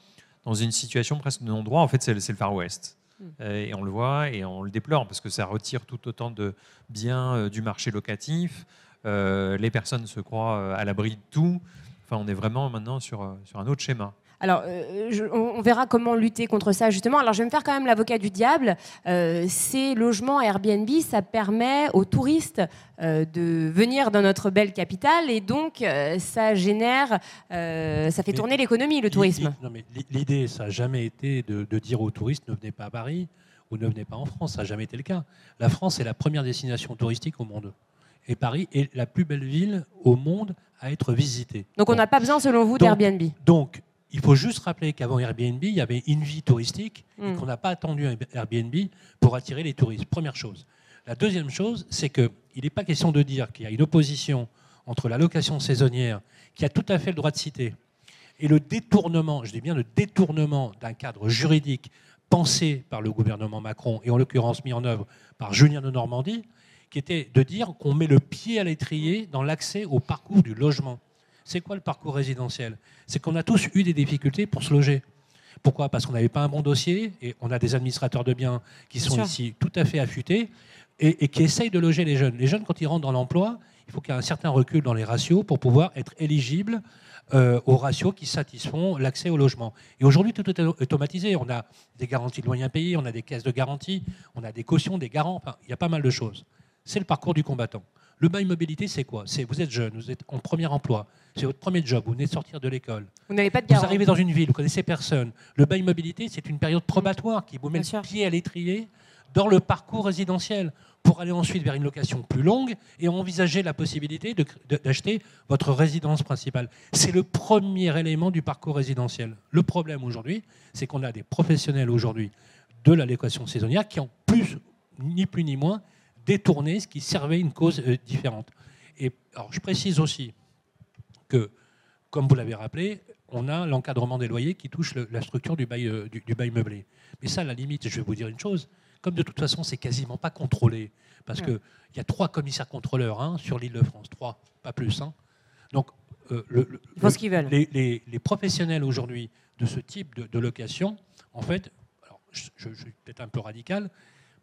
dans une situation presque de non-droit. En fait, c'est le Far West. Hmm. Et on le voit et on le déplore parce que ça retire tout autant de biens du marché locatif. les personnes se croient à l'abri de tout. Enfin, on est vraiment maintenant sur un autre schéma. Alors, euh, on verra comment lutter contre ça justement. Alors, je vais me faire quand même l'avocat du diable. Euh, ces logements Airbnb, ça permet aux touristes euh, de venir dans notre belle capitale et donc ça génère, ça fait tourner l'économie, le tourisme. Non, mais l'idée, ça n'a jamais été de, de, dire aux touristes ne venez pas à Paris ou ne venez pas en France. Ça n'a jamais été le cas. La France est la première destination touristique au monde. Et Paris est la plus belle ville au monde à être visitée. Donc, on n'a pas besoin, selon vous, d'Airbnb. Donc, il faut juste rappeler qu'avant Airbnb, il y avait une vie touristique et hmm. qu'on n'a pas attendu Airbnb pour attirer les touristes. Première chose. La deuxième chose, c'est qu'il n'est pas question de dire qu'il y a une opposition entre la location saisonnière, qui a tout à fait le droit de citer, et le détournement, je dis bien le détournement d'un cadre juridique pensé par le gouvernement Macron et en l'occurrence mis en œuvre par Julien de Normandie, qui était de dire qu'on met le pied à l'étrier dans l'accès au parcours du logement. C'est quoi le parcours résidentiel? C'est qu'on a tous eu des difficultés pour se loger. Pourquoi? Parce qu'on n'avait pas un bon dossier et on a des administrateurs de biens qui sont ici tout à fait affûtés et, qui essayent de loger les jeunes. Les jeunes, quand ils rentrent dans l'emploi, il faut qu'il y ait un certain recul dans les ratios pour pouvoir être éligibles euh, aux ratios qui satisfont l'accès au logement. Et aujourd'hui, tout est automatisé. On a des garanties de loyers payés, on a des caisses de garantie, on a des cautions, des garants. il y a pas mal de choses. C'est le parcours du combattant. Le bail mobilité, c'est quoi? C'est vous êtes jeune, vous êtes en premier emploi, c'est votre premier job, vous venez de sortir de l'école. Vous n'avez pas de Vous arrivez dans une ville, vous connaissez personne. Le bail mobilité, c'est une période probatoire qui vous met le pied à l'étrier dans le parcours résidentiel pour aller ensuite vers une location plus longue et envisager la possibilité d'acheter votre résidence principale. C'est le premier élément du parcours résidentiel. Le problème aujourd'hui, c'est qu'on a des professionnels aujourd'hui de la location saisonnière qui ont plus, ni plus ni moins, détourner ce qui servait une cause euh, différente. Et alors, je précise aussi que, comme vous l'avez rappelé, on a l'encadrement des loyers qui touche la structure du bail, euh, du, bail meublé. Mais ça, à la limite, je vais vous dire une chose, comme de toute façon, c'est quasiment pas contrôlé, parce qu'il y a trois commissaires contrôleurs hein, sur l'île de France, trois, pas plus. Hein. Donc, euh, le, veulent. Les, les, professionnels aujourd'hui de ce type de, location, en fait, alors, je, je, je suis peut-être un peu radical,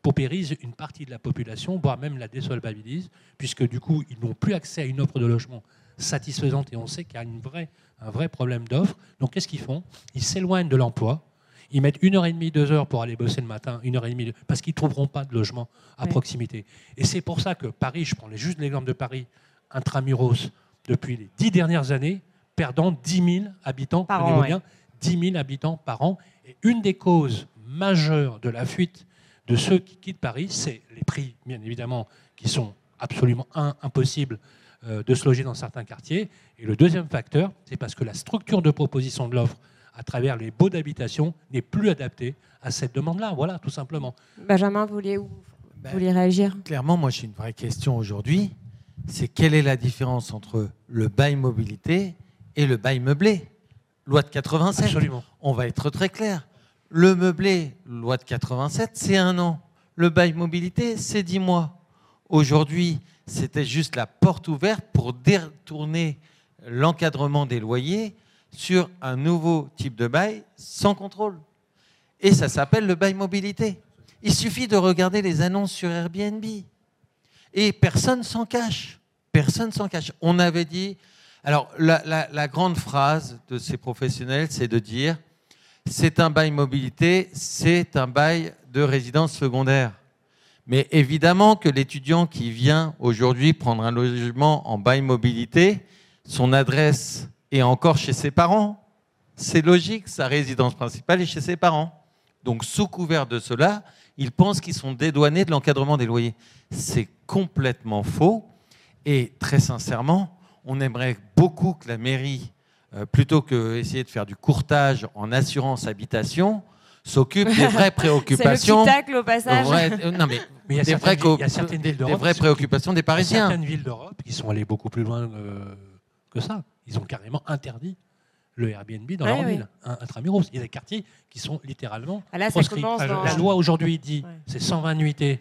paupérise une partie de la population, voire même la désolvabilise, puisque du coup, ils n'ont plus accès à une offre de logement satisfaisante et on sait qu'il y a une vraie, un vrai problème d'offre. Donc qu'est-ce qu'ils font? Ils s'éloignent de l'emploi, ils mettent une heure et demie, deux heures pour aller bosser le matin, une heure et demie, parce qu'ils ne trouveront pas de logement à proximité. Et c'est pour ça que Paris, je prends juste l'exemple de Paris, intramuros, depuis les dix dernières années, perdant 10 000 habitants, par an, 10 000 habitants par an. Et une des causes majeures de la fuite de ceux qui quittent Paris, c'est les prix, bien évidemment, qui sont absolument impossibles euh, de se loger dans certains quartiers. Et le deuxième facteur, c'est parce que la structure de proposition de l'offre à travers les baux d'habitation n'est plus adaptée à cette demande-là. Voilà, tout simplement. Benjamin, vous vouliez, ben, réagir? Clairement, moi, j'ai une vraie question aujourd'hui. C'est quelle est la différence entre le bail mobilité et le bail meublé? Loi de 87. Absolument. On va être très clair. Le meublé, loi de 87, c'est un an. Le bail mobilité, c'est 10 mois. Aujourd'hui, c'était juste la porte ouverte pour détourner l'encadrement des loyers sur un nouveau type de bail sans contrôle. Et ça s'appelle le bail mobilité. Il suffit de regarder les annonces sur Airbnb. Et personne s'en cache. Personne s'en cache. On avait dit. Alors, la, la grande phrase de ces professionnels, c'est de dire c'est un bail mobilité, c'est un bail de résidence secondaire. Mais évidemment que l'étudiant qui vient aujourd'hui prendre un logement en bail mobilité, son adresse est encore chez ses parents. C'est logique, sa résidence principale est chez ses parents. Donc sous couvert de cela, ils pensent qu'ils sont dédouanés de l'encadrement des loyers. C'est complètement faux. Et très sincèrement, on aimerait beaucoup que la mairie euh, plutôt que essayer de faire du courtage en assurance habitation, s'occupe des vraies préoccupations. C'est le au passage. Euh, non, mais, il y a des, vraies, des vraies préoccupations des Parisiens. Il y a certaines villes d'Europe qui sont allées beaucoup plus loin euh, que ça. Ils ont carrément interdit le Airbnb dans leur ville, intramuros. Il y a des quartiers qui sont littéralement ah proscrits. La loi aujourd'hui dit c'est 120 nuitées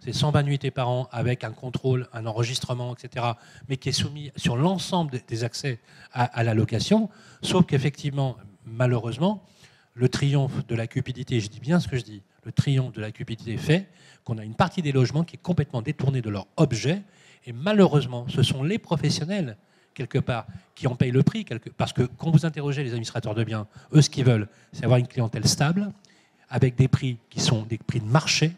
c'est 120 nuitées par an avec un contrôle, un enregistrement, etc., mais qui est soumis sur l'ensemble des accès à, la location, sauf qu'effectivement, malheureusement, le triomphe de la cupidité, je dis bien ce que je dis, le triomphe de la cupidité fait qu'on a une partie des logements qui est complètement détournée de leur objet, et malheureusement, ce sont les professionnels quelque part, qui en payent le prix. Parce que quand vous interrogez les administrateurs de biens, eux, ce qu'ils veulent, c'est avoir une clientèle stable, avec des prix qui sont des prix de marché,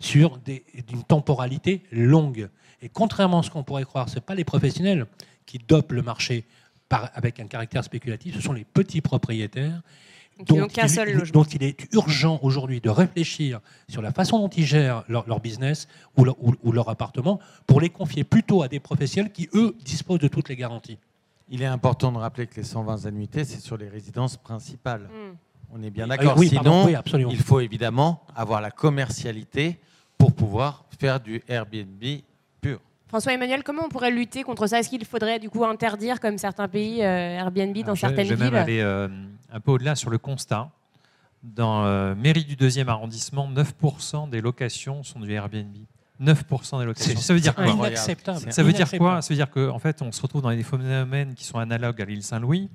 sur d'une temporalité longue. Et contrairement à ce qu'on pourrait croire, ce n'est pas les professionnels qui dopent le marché par, avec un caractère spéculatif, ce sont les petits propriétaires. Donc, il, seul dont il est urgent aujourd'hui de réfléchir sur la façon dont ils gèrent leur, business ou leur, ou, leur, appartement pour les confier plutôt à des professionnels qui, eux, disposent de toutes les garanties. Il est important de rappeler que les 120 annuités, c'est sur les résidences principales. Hmm. On est bien d'accord. Sinon, il faut évidemment avoir la commercialité pour pouvoir faire du Airbnb pur. François Emmanuel, comment on pourrait lutter contre ça? Est-ce qu'il faudrait du coup interdire, comme certains pays, euh, Airbnb dans certaines villes Je vais même aller euh, un peu au-delà sur le constat. Dans euh, mairie du 2e arrondissement, 9% des locations sont du Airbnb. 9% des locations. Ça veut dire quoi? Inacceptable. Ça veut dire quoi? Ça veut dire qu'en fait, on se retrouve dans des phénomènes qui sont analogues à l'île Saint-Louis.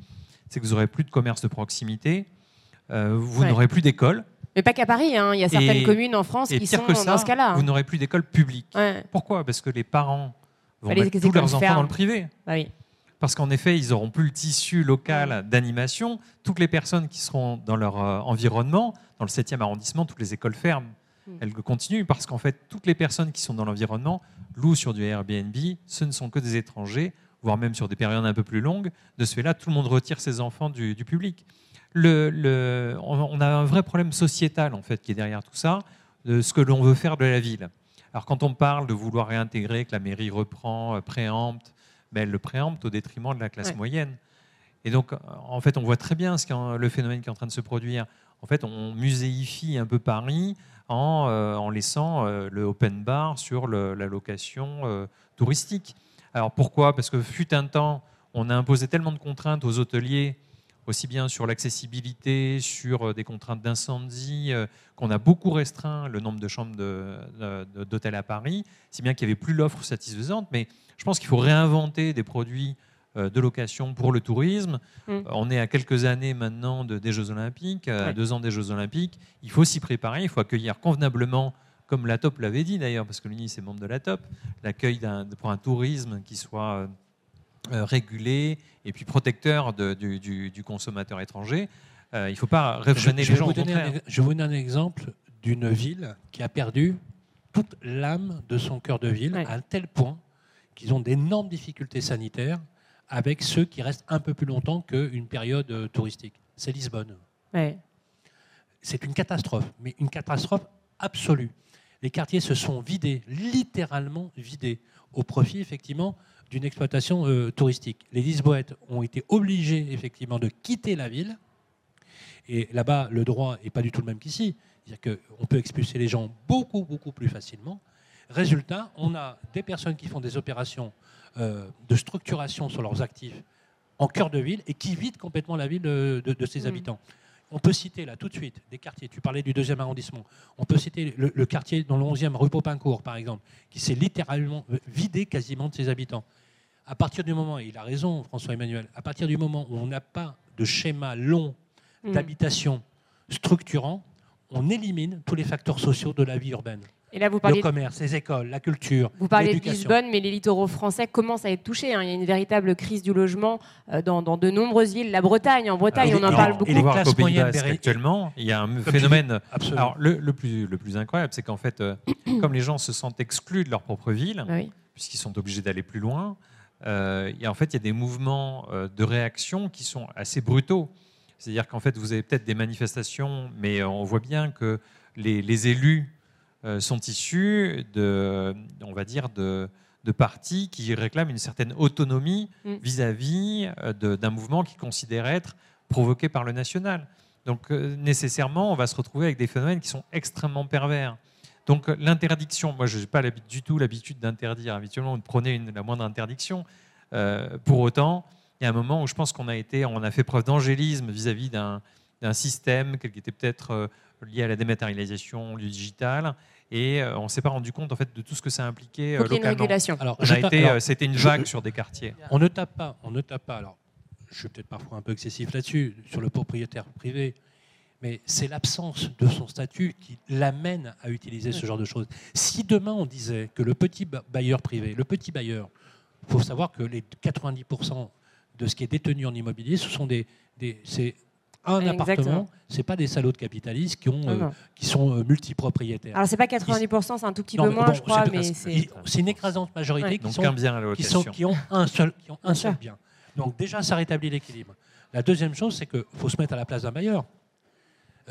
C'est que vous n'aurez plus de commerce de proximité, vous n'aurez plus d'école, mais pas qu'à Paris, hein. il y a certaines communes en France qui sont dans ce cas-là. Vous n'aurez plus d'école publique. Pourquoi? Parce que les parents vont mettre tous leurs enfants dans le privé. Bah Parce qu'en effet, ils n'auront plus le tissu local d'animation. Toutes les personnes qui seront dans leur euh, environnement, dans le 7e arrondissement, toutes les écoles ferment. Hmm. Elles continuent parce qu'en fait, toutes les personnes qui sont dans l'environnement louent sur du Airbnb. Ce ne sont que des étrangers, voire même sur des périodes un peu plus longues. De ce fait-là, tout le monde retire ses enfants du public le, on a un vrai problème sociétal en fait qui est derrière tout ça, de ce que l'on veut faire de la ville. Alors quand on parle de vouloir réintégrer, que la mairie reprend, euh, préempte, ben, elle le préempte au détriment de la classe moyenne. Et donc, en fait, on voit très bien ce le phénomène qui est en train de se produire. En fait, on muséifie un peu Paris en, euh, en laissant euh, le open bar sur la location touristique. Alors pourquoi? Parce que fut un temps, on a imposé tellement de contraintes aux hôteliers aussi bien sur l'accessibilité, sur euh, des contraintes d'incendie, euh, qu'on a beaucoup restreint le nombre de chambres d'hôtels à Paris, si bien qu'il n'y avait plus l'offre satisfaisante. Mais je pense qu'il faut réinventer des produits euh, de location pour le tourisme. Mm. On est à quelques années maintenant des Jeux Olympiques, à deux ans des Jeux Olympiques. Il faut s'y préparer, il faut accueillir convenablement, comme la TOP l'avait dit d'ailleurs, parce que l'UNIS est membre de la TOP, l'accueil pour un tourisme qui soit régulé et puis protecteur du, consommateur étranger. Euh, il ne faut pas réfréner les gens. Vous je vais vous donner un exemple d'une ville qui a perdu toute l'âme de son cœur de ville, à tel point qu'ils ont d'énormes difficultés sanitaires avec ceux qui restent un peu plus longtemps qu'une période euh, touristique. C'est Lisbonne. C'est une catastrophe, mais une catastrophe absolue. Les quartiers se sont vidés, littéralement vidés, au profit effectivement d'une exploitation euh, touristique. Les Lisboètes ont été obligés effectivement de quitter la ville. Et là-bas, le droit n'est pas du tout le même qu'ici. C'est-à-dire qu'on peut expulser les gens beaucoup, beaucoup plus facilement. Résultat, on a des personnes qui font des opérations euh, de structuration sur leurs actifs en cœur de ville et qui vident complètement la ville de, ses mmh. habitants. On peut citer là tout de suite des quartiers. Tu parlais du deuxième arrondissement. On peut citer le, le quartier dans le 11e, rue Popincourt, par exemple, qui s'est littéralement vidé quasiment de ses habitants à partir du moment, et il a raison François Emmanuel, à partir du moment où on n'a pas de schéma long mm. d'habitation structurant, on élimine tous les facteurs sociaux de la vie urbaine. Et là, vous parlez le commerce, les écoles, la culture. Vous parlez de Lisbonne, mais les littoraux français commencent à être touchés. Hein. Il y a une véritable crise du logement euh, dans, de nombreuses villes. La Bretagne, en Bretagne, on en parle beaucoup. Et les classes moyennes actuellement, il y a un phénomène. Alors, le, plus, le plus incroyable, c'est qu'en fait, euh, comme les gens se sentent exclus de leur propre ville, ah puisqu'ils sont obligés d'aller plus loin, euh, et en fait, il y a des mouvements euh, de réaction qui sont assez brutaux. C'est-à-dire qu'en fait, vous avez peut-être des manifestations, mais on voit bien que les, élus euh, sont issus de, on va dire, de, partis qui réclament une certaine autonomie mm. vis-à-vis d'un mouvement qui considère être provoqué par le national. Donc nécessairement, on va se retrouver avec des phénomènes qui sont extrêmement pervers. Donc l'interdiction, moi je n'ai pas du tout l'habitude d'interdire, habituellement on prenait une, la moindre interdiction. Euh, pour autant, il y a un moment où je pense qu'on a été, on a fait preuve d'angélisme vis-à-vis d'un système qui était peut-être lié à la dématérialisation, du digital, et on s'est pas rendu compte en fait de tout ce que ça impliquait localement. Une régulation. Alors, été, c'était une vague sur des quartiers. On ne tape pas, on ne tape pas. Alors, je suis peut-être parfois un peu excessif là-dessus sur le propriétaire privé mais c'est l'absence de son statut qui l'amène à utiliser ce genre de choses. Si demain on disait que le petit bailleur privé, le petit bailleur, il faut savoir que les 90% de ce qui est détenu en immobilier, ce sont des, c'est un appartement, c'est pas des salauds de capitalistes qui, ont, euh, qui sont euh, multipropriétaires. Alors c'est pas 90%, c'est un tout petit peu moins, je crois, mais c'est. C'est une écrasante majorité qui, sont, bien qui, sont, qui, ont un seul, qui ont un seul bien. Donc déjà, ça rétablit l'équilibre. La deuxième chose, c'est qu'il faut se mettre à la place d'un bailleur.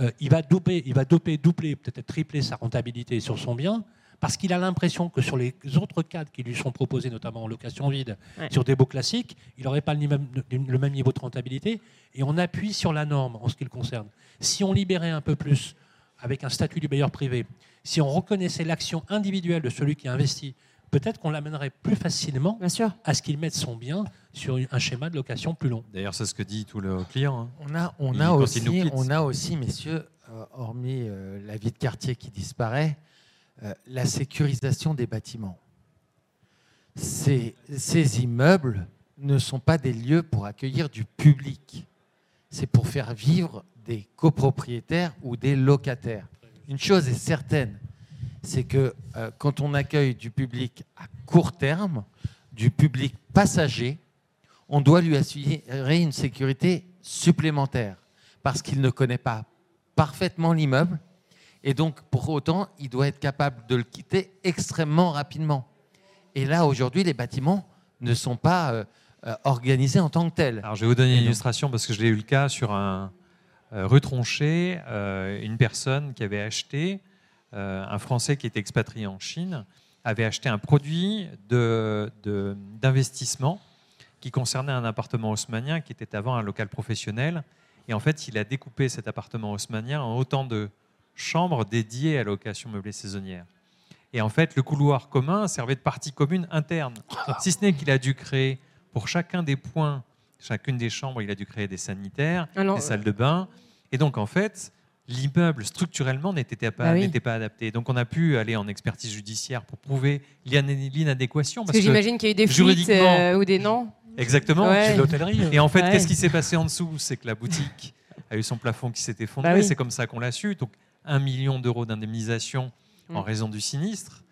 Euh, il va doper, il va doper, doubler, peut-être tripler sa rentabilité sur son bien, parce qu'il a l'impression que sur les autres cadres qui lui sont proposés, notamment en location vide, sur des baux classiques, il n'aurait pas le même, le même, niveau de rentabilité. Et on appuie sur la norme en ce qui le concerne. Si on libérait un peu plus avec un statut du bailleur privé, si on reconnaissait l'action individuelle de celui qui investit, peut-être qu'on l'amènerait plus facilement à ce qu'il mette son bien sur un schéma de location plus long. D'ailleurs, c'est ce que dit tout le client. Hein. On, a, on, a aussi, on a aussi, messieurs, euh, hormis euh, la vie de quartier qui disparaît, euh, la sécurisation des bâtiments. Ces, ces immeubles ne sont pas des lieux pour accueillir du public. C'est pour faire vivre des copropriétaires ou des locataires. Une chose est certaine, c'est que quand on accueille du public à court terme, du public passager, on doit lui assurer une sécurité supplémentaire parce qu'il ne connaît pas parfaitement l'immeuble et donc pour autant il doit être capable de le quitter extrêmement rapidement. Et là aujourd'hui les bâtiments ne sont pas euh, euh, organisés en tant que tels. Alors je vais vous donner une illustration parce que je l'ai eu le cas sur un euh, retronché, une personne qui avait acheté, un Français qui était expatrié en Chine, avait acheté un produit d'investissement qui concernait un appartement haussmanien qui était avant un local professionnel. Et en fait, il a découpé cet appartement haussmanien en autant de chambres dédiées à la location meublée saisonnière. Et en fait, le couloir commun servait de partie commune interne. Si ce n'est qu'il a dû créer pour chacun des points, chacune des chambres, il a dû créer des sanitaires, ah des salles de bain. Et donc, en fait, l'immeuble structurellement n'était pas, bah pas adapté. Donc on a pu aller en expertise judiciaire pour prouver l'inadéquation. Parce, que, j'imagine qu'il y a eu des fuites euh, ou des noms. Exactement. C'est de l'hôtellerie. Et en fait, qu'est-ce qui s'est passé en dessous? C'est que la boutique a eu son plafond qui s'est effondré. Bah C'est comme ça qu'on l'a su. Donc, un million d'euros d'indemnisation en mm. raison du sinistre.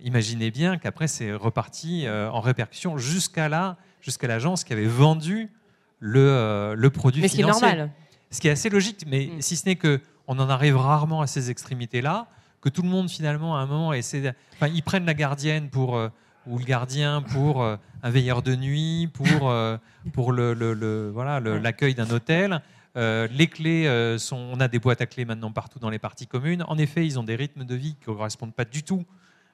Imaginez bien qu'après, c'est reparti euh, en répercussion jusqu'à là, jusqu'à l'agence qui avait vendu le, euh, le produit mais financier. Ce qui est normal. Ce qui est assez logique, mais mm. si ce n'est que on en arrive rarement à ces extrémités-là, que tout le monde finalement à un moment essaie. De... Enfin, ils prennent la gardienne pour euh, ou le gardien pour euh, un veilleur de nuit, pour, euh, pour le, voilà, l'accueil d'un hôtel. Euh, les clés sont, on a des boîtes à clés maintenant partout dans les parties communes. En effet, ils ont des rythmes de vie qui ne correspondent pas du tout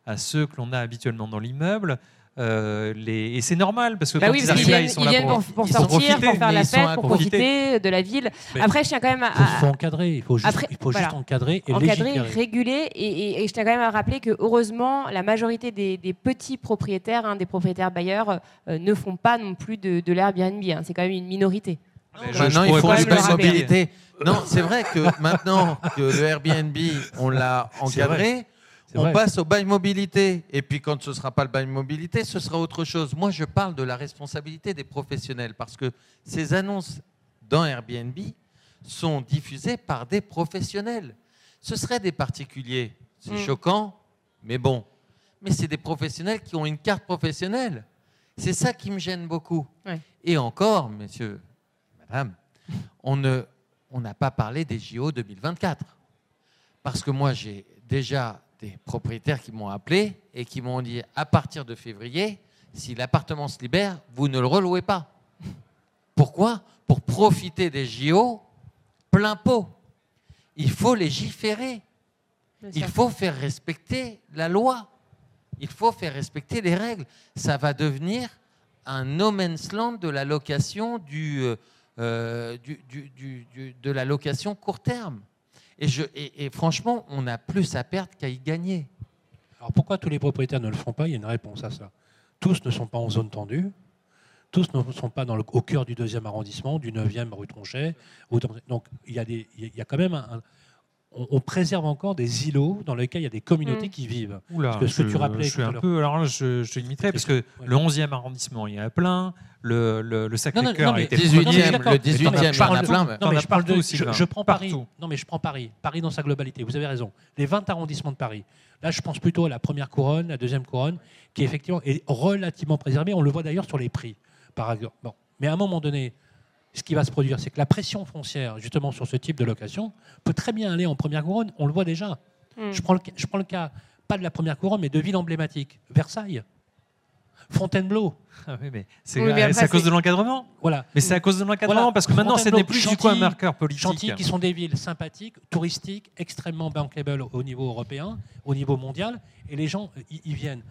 à ceux que l'on a habituellement dans l'immeuble. Euh, les... Et c'est normal parce que bah quand ils arrivent là, ils sont là pour, pour, sortir, pour faire la fête, pour profiter de la ville. Après, je tiens quand même à. Il faut, encadrer, il faut juste, il faut juste encadrer et encadrer, réguler. Et, je tiens quand même à rappeler que heureusement, la majorité des, petits propriétaires, hein, des propriétaires bailleurs, euh, ne font pas non plus de, de l'Airbnb. Hein. C'est quand même une minorité. maintenant, il faut une mobilité. Non, c'est vrai que maintenant que le Airbnb, on l'a encadré, on passe au bail mobilité. Et puis quand ce ne sera pas le bail mobilité, ce sera autre chose. Moi, je parle de la responsabilité des professionnels parce que ces annonces dans Airbnb sont diffusées par des professionnels. Ce seraient des particuliers. C'est mm. choquant, mais bon. Mais c'est des professionnels qui ont une carte professionnelle. C'est ça qui me gêne beaucoup. Et encore, messieurs, madame, on n'a on pas parlé des JO 2024. Parce que moi, j'ai déjà des propriétaires qui m'ont appelé et qui m'ont dit à partir de février, si l'appartement se libère, vous ne le relouez pas. Pourquoi? Pour profiter des JO plein pot. Il faut légiférer. Il faut faire respecter la loi. Il faut faire respecter les règles. Ça va devenir un no man's land de la location du, euh, euh, de la location court terme. Et, franchement, on a plus à perdre qu'à y gagner. Alors pourquoi tous les propriétaires ne le font pas? Il y a une réponse à ça. Tous ne sont pas en zone tendue. tous ne sont pas dans le, au cœur du deuxième arrondissement, du 9e rue Tronchet. Donc il y, a des, il y a quand même un, on, préserve encore des îlots dans lesquels il y a des communautés mm. qui vivent. Oula, ce que tu rappelais. Je suis un peu, alors je, je limiterai parce que le 11e arrondissement, il y en a plein. Le, le, Sacré-Cœur a été 18e, le 18e, je parle, plein. Non, mais je parle de. Je, je prends Paris. Non, mais je prends Paris. Paris dans sa globalité. Vous avez raison. Les 20 arrondissements de Paris. Là, je pense plutôt à la première couronne, la deuxième couronne, qui effectivement est relativement préservée. On le voit d'ailleurs sur les prix, par exemple. Bon. Mais à un moment donné, ce qui va se produire, c'est que la pression foncière, justement, sur ce type de location, peut très bien aller en première couronne. On le voit déjà. Hmm. Je, prends le, je prends le cas, pas de la première couronne, mais de villes emblématiques. Versailles. Fontainebleau. Ah mais c'est à cause de l'encadrement. Voilà. Mais c'est à cause de l'encadrement parce que maintenant ce n'est plus du tout un marqueur politique. Chantilly, qui sont des villes sympathiques, touristiques, extrêmement bankable au niveau européen, au niveau mondial, et les gens y, viennent.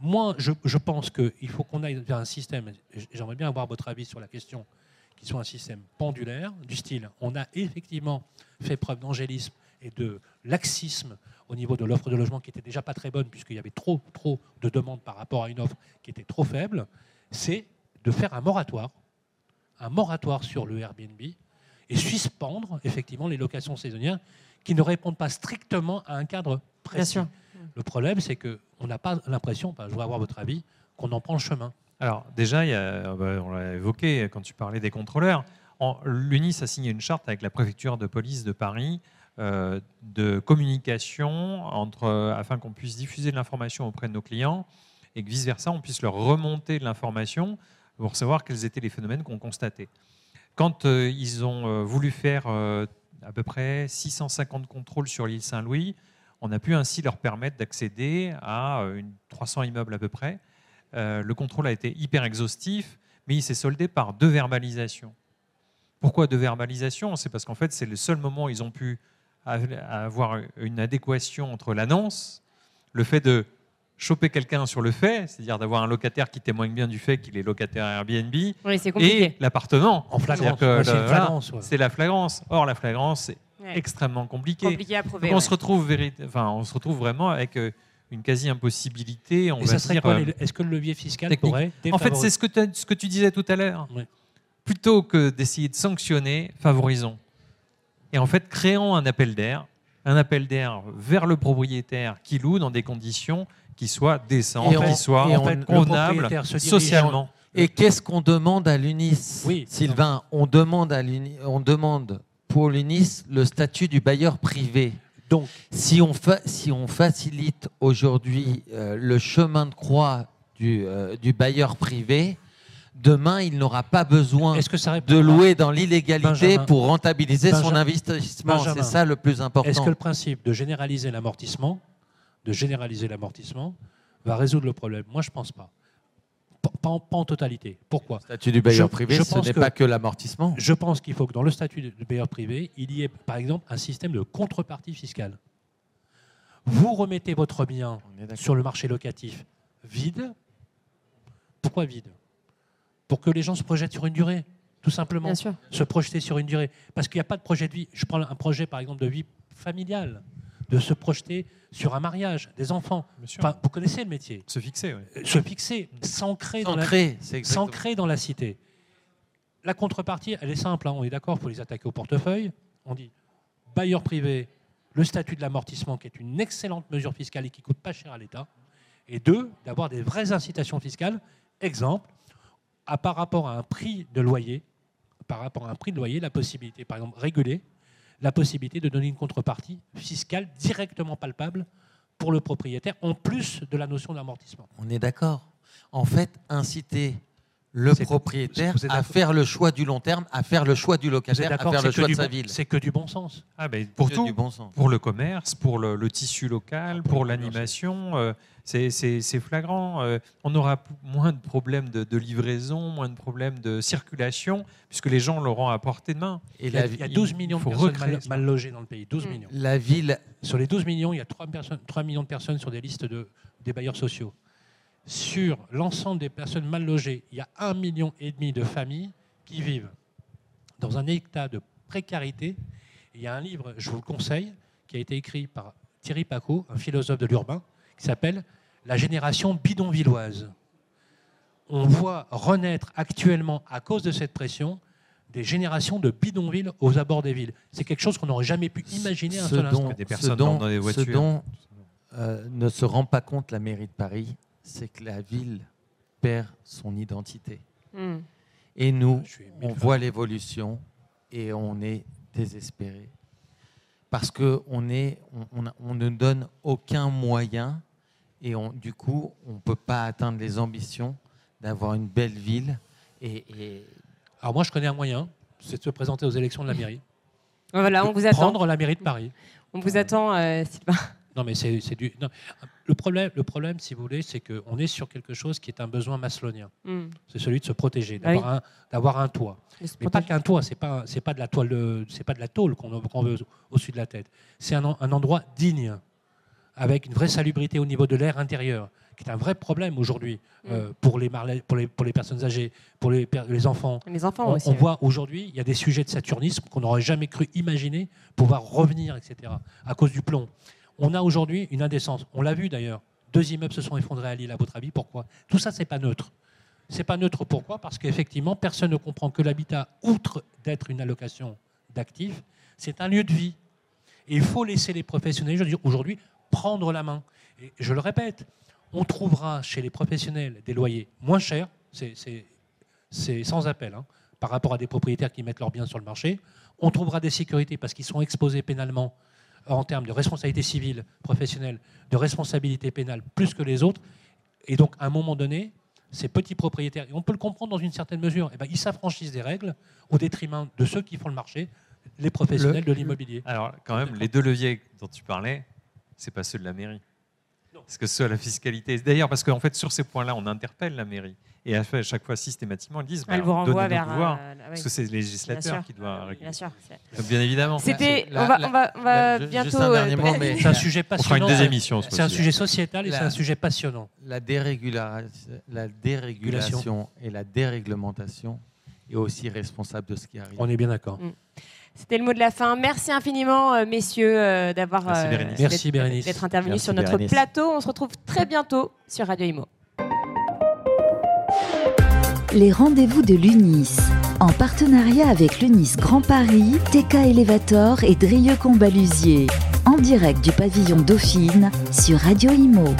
Moi, je, je pense qu'il faut qu'on aille vers un système. J'aimerais bien avoir votre avis sur la question qui soit un système pendulaire, du style on a effectivement fait preuve d'angélisme et de laxisme au niveau de l'offre de logement qui était déjà pas très bonne puisqu'il y avait trop, trop de demandes par rapport à une offre qui était trop faible, c'est de faire un moratoire, un moratoire sur le Airbnb et suspendre effectivement les locations saisonnières qui ne répondent pas strictement à un cadre précis. Le problème, c'est qu'on n'a pas l'impression, je voudrais avoir votre avis, qu'on en prend le chemin. Alors déjà, a, bah, on l'a évoqué quand tu parlais des contrôleurs, l'UNIS a signé une charte avec la préfecture de police de Paris euh, de communication entre, afin qu'on puisse diffuser de l'information auprès de nos clients et que vice-versa, on puisse leur remonter de l'information pour savoir quels étaient les phénomènes qu'on constatait. Quand euh, ils ont euh, voulu faire à peu près 650 contrôles sur l'île Saint-Louis, on a pu ainsi leur permettre d'accéder à une 300 immeubles à peu près euh, le contrôle a été hyper exhaustif, mais il s'est soldé par deux verbalisations. Pourquoi deux verbalisations? C'est parce qu'en fait, c'est le seul moment où ils ont pu avoir une adéquation entre l'annonce, le fait de choper quelqu'un sur le fait, c'est-à-dire d'avoir un locataire qui témoigne bien du fait qu'il est locataire Airbnb, et l'appartement. En flagrance. C'est la flagrance. Or, la flagrance, c'est extrêmement compliqué. on, se retrouve enfin, on se retrouve vraiment avec euh, une quasi-impossibilité. Euh, est-ce que le levier fiscal pourrait En fait, c'est ce, ce, que tu disais tout à l'heure. Plutôt que d'essayer de sanctionner, favorisons. Et en fait, créons un appel d'air, un appel d'air vers le propriétaire qui loue dans des conditions qui soient décentes, qui soient convenables socialement. Et qu'est-ce qu'on demande à l'UNIS, Sylvain? On demande à on demande pour l'UNIS le statut du bailleur privé. Donc, si on, si on facilite aujourd'hui euh, le chemin de croix du, euh, du bailleur privé, demain, il n'aura pas besoin de louer dans l'illégalité pour rentabiliser son investissement. C'est ça le plus important. Est-ce que le principe de généraliser l'amortissement, de généraliser l'amortissement, va résoudre le problème? Moi, je ne pense pas pas en, totalité. Pourquoi? Le statut du bailleur privé, ce n'est pas que l'amortissement. Je pense qu'il faut que dans le statut du bailleur privé, il y ait par exemple un système de contrepartie fiscale. Vous remettez votre bien sur le marché locatif vide. Pourquoi vide? Pour que les gens se projettent sur une durée, tout simplement. Se projeter sur une durée. Parce qu'il n'y a pas de projet de vie. Je prends un projet par exemple de vie familiale de se projeter sur un mariage, des enfants. vous connaissez le métier. Se fixer, oui. Se fixer, s'ancrer dans, la, dans la cité. La contrepartie, elle est simple, hein, on est d'accord, il faut les attaquer au portefeuille. On dit bailleur privé, le statut de l'amortissement, qui est une excellente mesure fiscale et qui coûte pas cher à l'État. Et deux, d'avoir des vraies incitations fiscales. Exemple, à, par rapport à un prix de loyer, par rapport à un prix de loyer, la possibilité, par exemple, réguler la possibilité de donner une contrepartie fiscale directement palpable pour le propriétaire, en plus de la notion d'amortissement. On est d'accord. En fait, inciter le propriétaire à faire le choix du long terme, à faire le choix du locataire, à faire le choix de sa ville. C'est que du bon sens. Ah ben, pour tout, du bon sens. pour le commerce, pour le, tissu local, pour l'animation, euh, c'est flagrant. Euh, on aura moins de problèmes de, livraison, moins de problèmes de circulation, puisque les gens l'auront à portée de main. Et il, y a, 12 millions de personnes mal, logées dans le pays. 12 millions. La ville... Sur les 12 millions, il y a 3, 3 millions de personnes sur des listes de, des bailleurs sociaux sur l'ensemble des personnes mal logées, il y a un million et demi de familles qui vivent dans un état de précarité. Il y a un livre, je vous le conseille, qui a été écrit par Thierry Paco, un philosophe de l'urbain, qui s'appelle La génération bidonvilloise. on voit renaître actuellement, à cause de cette pression, des générations de bidonvilles aux abords des villes. C'est quelque chose qu'on n'aurait jamais pu imaginer un seul instant. Des personnes dans des voitures. Ce dont euh, ne se rend pas compte la mairie de Paris, c'est que la ville perd son identité. Hmm. Et nous, on voit l'évolution et on est désespéré. Parce qu'on on, on, ne donne aucun moyen et on, du coup, on ne peut pas atteindre les ambitions d'avoir une belle ville. Et, Alors moi, je connais un moyen, c'est de se présenter aux élections de la mairie. Voilà, on vous attend. Prendre la mairie de Paris. On vous attend, euh, Sylvain. Non, mais c'est du. Le, problème, le problème, si vous voulez, c'est qu'on est sur quelque chose qui est un besoin maslonien. Hmm. C'est celui de se protéger, ah d'avoir un, toit. Mais pas qu'un toit, c'est pas, pas de la toile, c'est pas de la tôle qu'on veut au-dessus de la tête. C'est un, un, endroit digne, avec une vraie salubrité au niveau de l'air intérieur, qui est un vrai problème aujourd'hui hmm. euh, pour, les, pour, les, pour les personnes âgées, pour les, les enfants. Les enfants on, aussi. On voit aujourd'hui, il y a des sujets de saturnisme qu'on n'aurait jamais cru imaginer pouvoir revenir, etc., à cause du plomb. On a aujourd'hui une indécence. On l'a vu d'ailleurs. Deux immeubles se sont effondrés à Lille. À votre avis, pourquoi? Tout ça, c'est pas neutre. C'est pas neutre pourquoi? Parce qu'effectivement, personne ne comprend que l'habitat, outre d'être une allocation d'actifs, c'est un lieu de vie. Et il faut laisser les professionnels aujourd'hui prendre la main. Et je le répète, on trouvera chez les professionnels des loyers moins chers, c'est sans appel, hein, par rapport à des propriétaires qui mettent leurs biens sur le marché. On trouvera des sécurités parce qu'ils sont exposés pénalement en termes de responsabilité civile, professionnelle, de responsabilité pénale, plus que les autres. Et donc, à un moment donné, ces petits propriétaires, et on peut le comprendre dans une certaine mesure, eh ben, ils s'affranchissent des règles au détriment de ceux qui font le marché, les professionnels de l'immobilier. Alors, quand même, les deux leviers dont tu parlais, c'est pas ceux de la mairie. Parce que ceux à la fiscalité. D'ailleurs, parce qu'en fait, sur ces points-là, on interpelle la mairie. Et à chaque fois, systématiquement, ils disent bah, vous renvoie vers. Pouvoir, euh, parce que c'est le législateur qui doit réguler. Bien sûr. Bien évidemment. C'était. On va, on va, on va bientôt. Un mais c'est un sujet passionnant. On fera une deuxième émission. C'est un sujet sociétal et c'est un sujet passionnant. La, la dérégulation et la déréglementation est aussi responsable de ce qui arrive. On est bien d'accord. Mm. C'était le mot de la fin. Merci infiniment, euh, messieurs, euh, d'avoir d'être intervenus sur notre plateau. On se retrouve très bientôt sur Radio Imo les rendez-vous de l'UNIS. En partenariat avec l'UNIS Grand Paris, TK Elevator et Drieux Combalusier. En direct du pavillon Dauphine sur Radio Imo.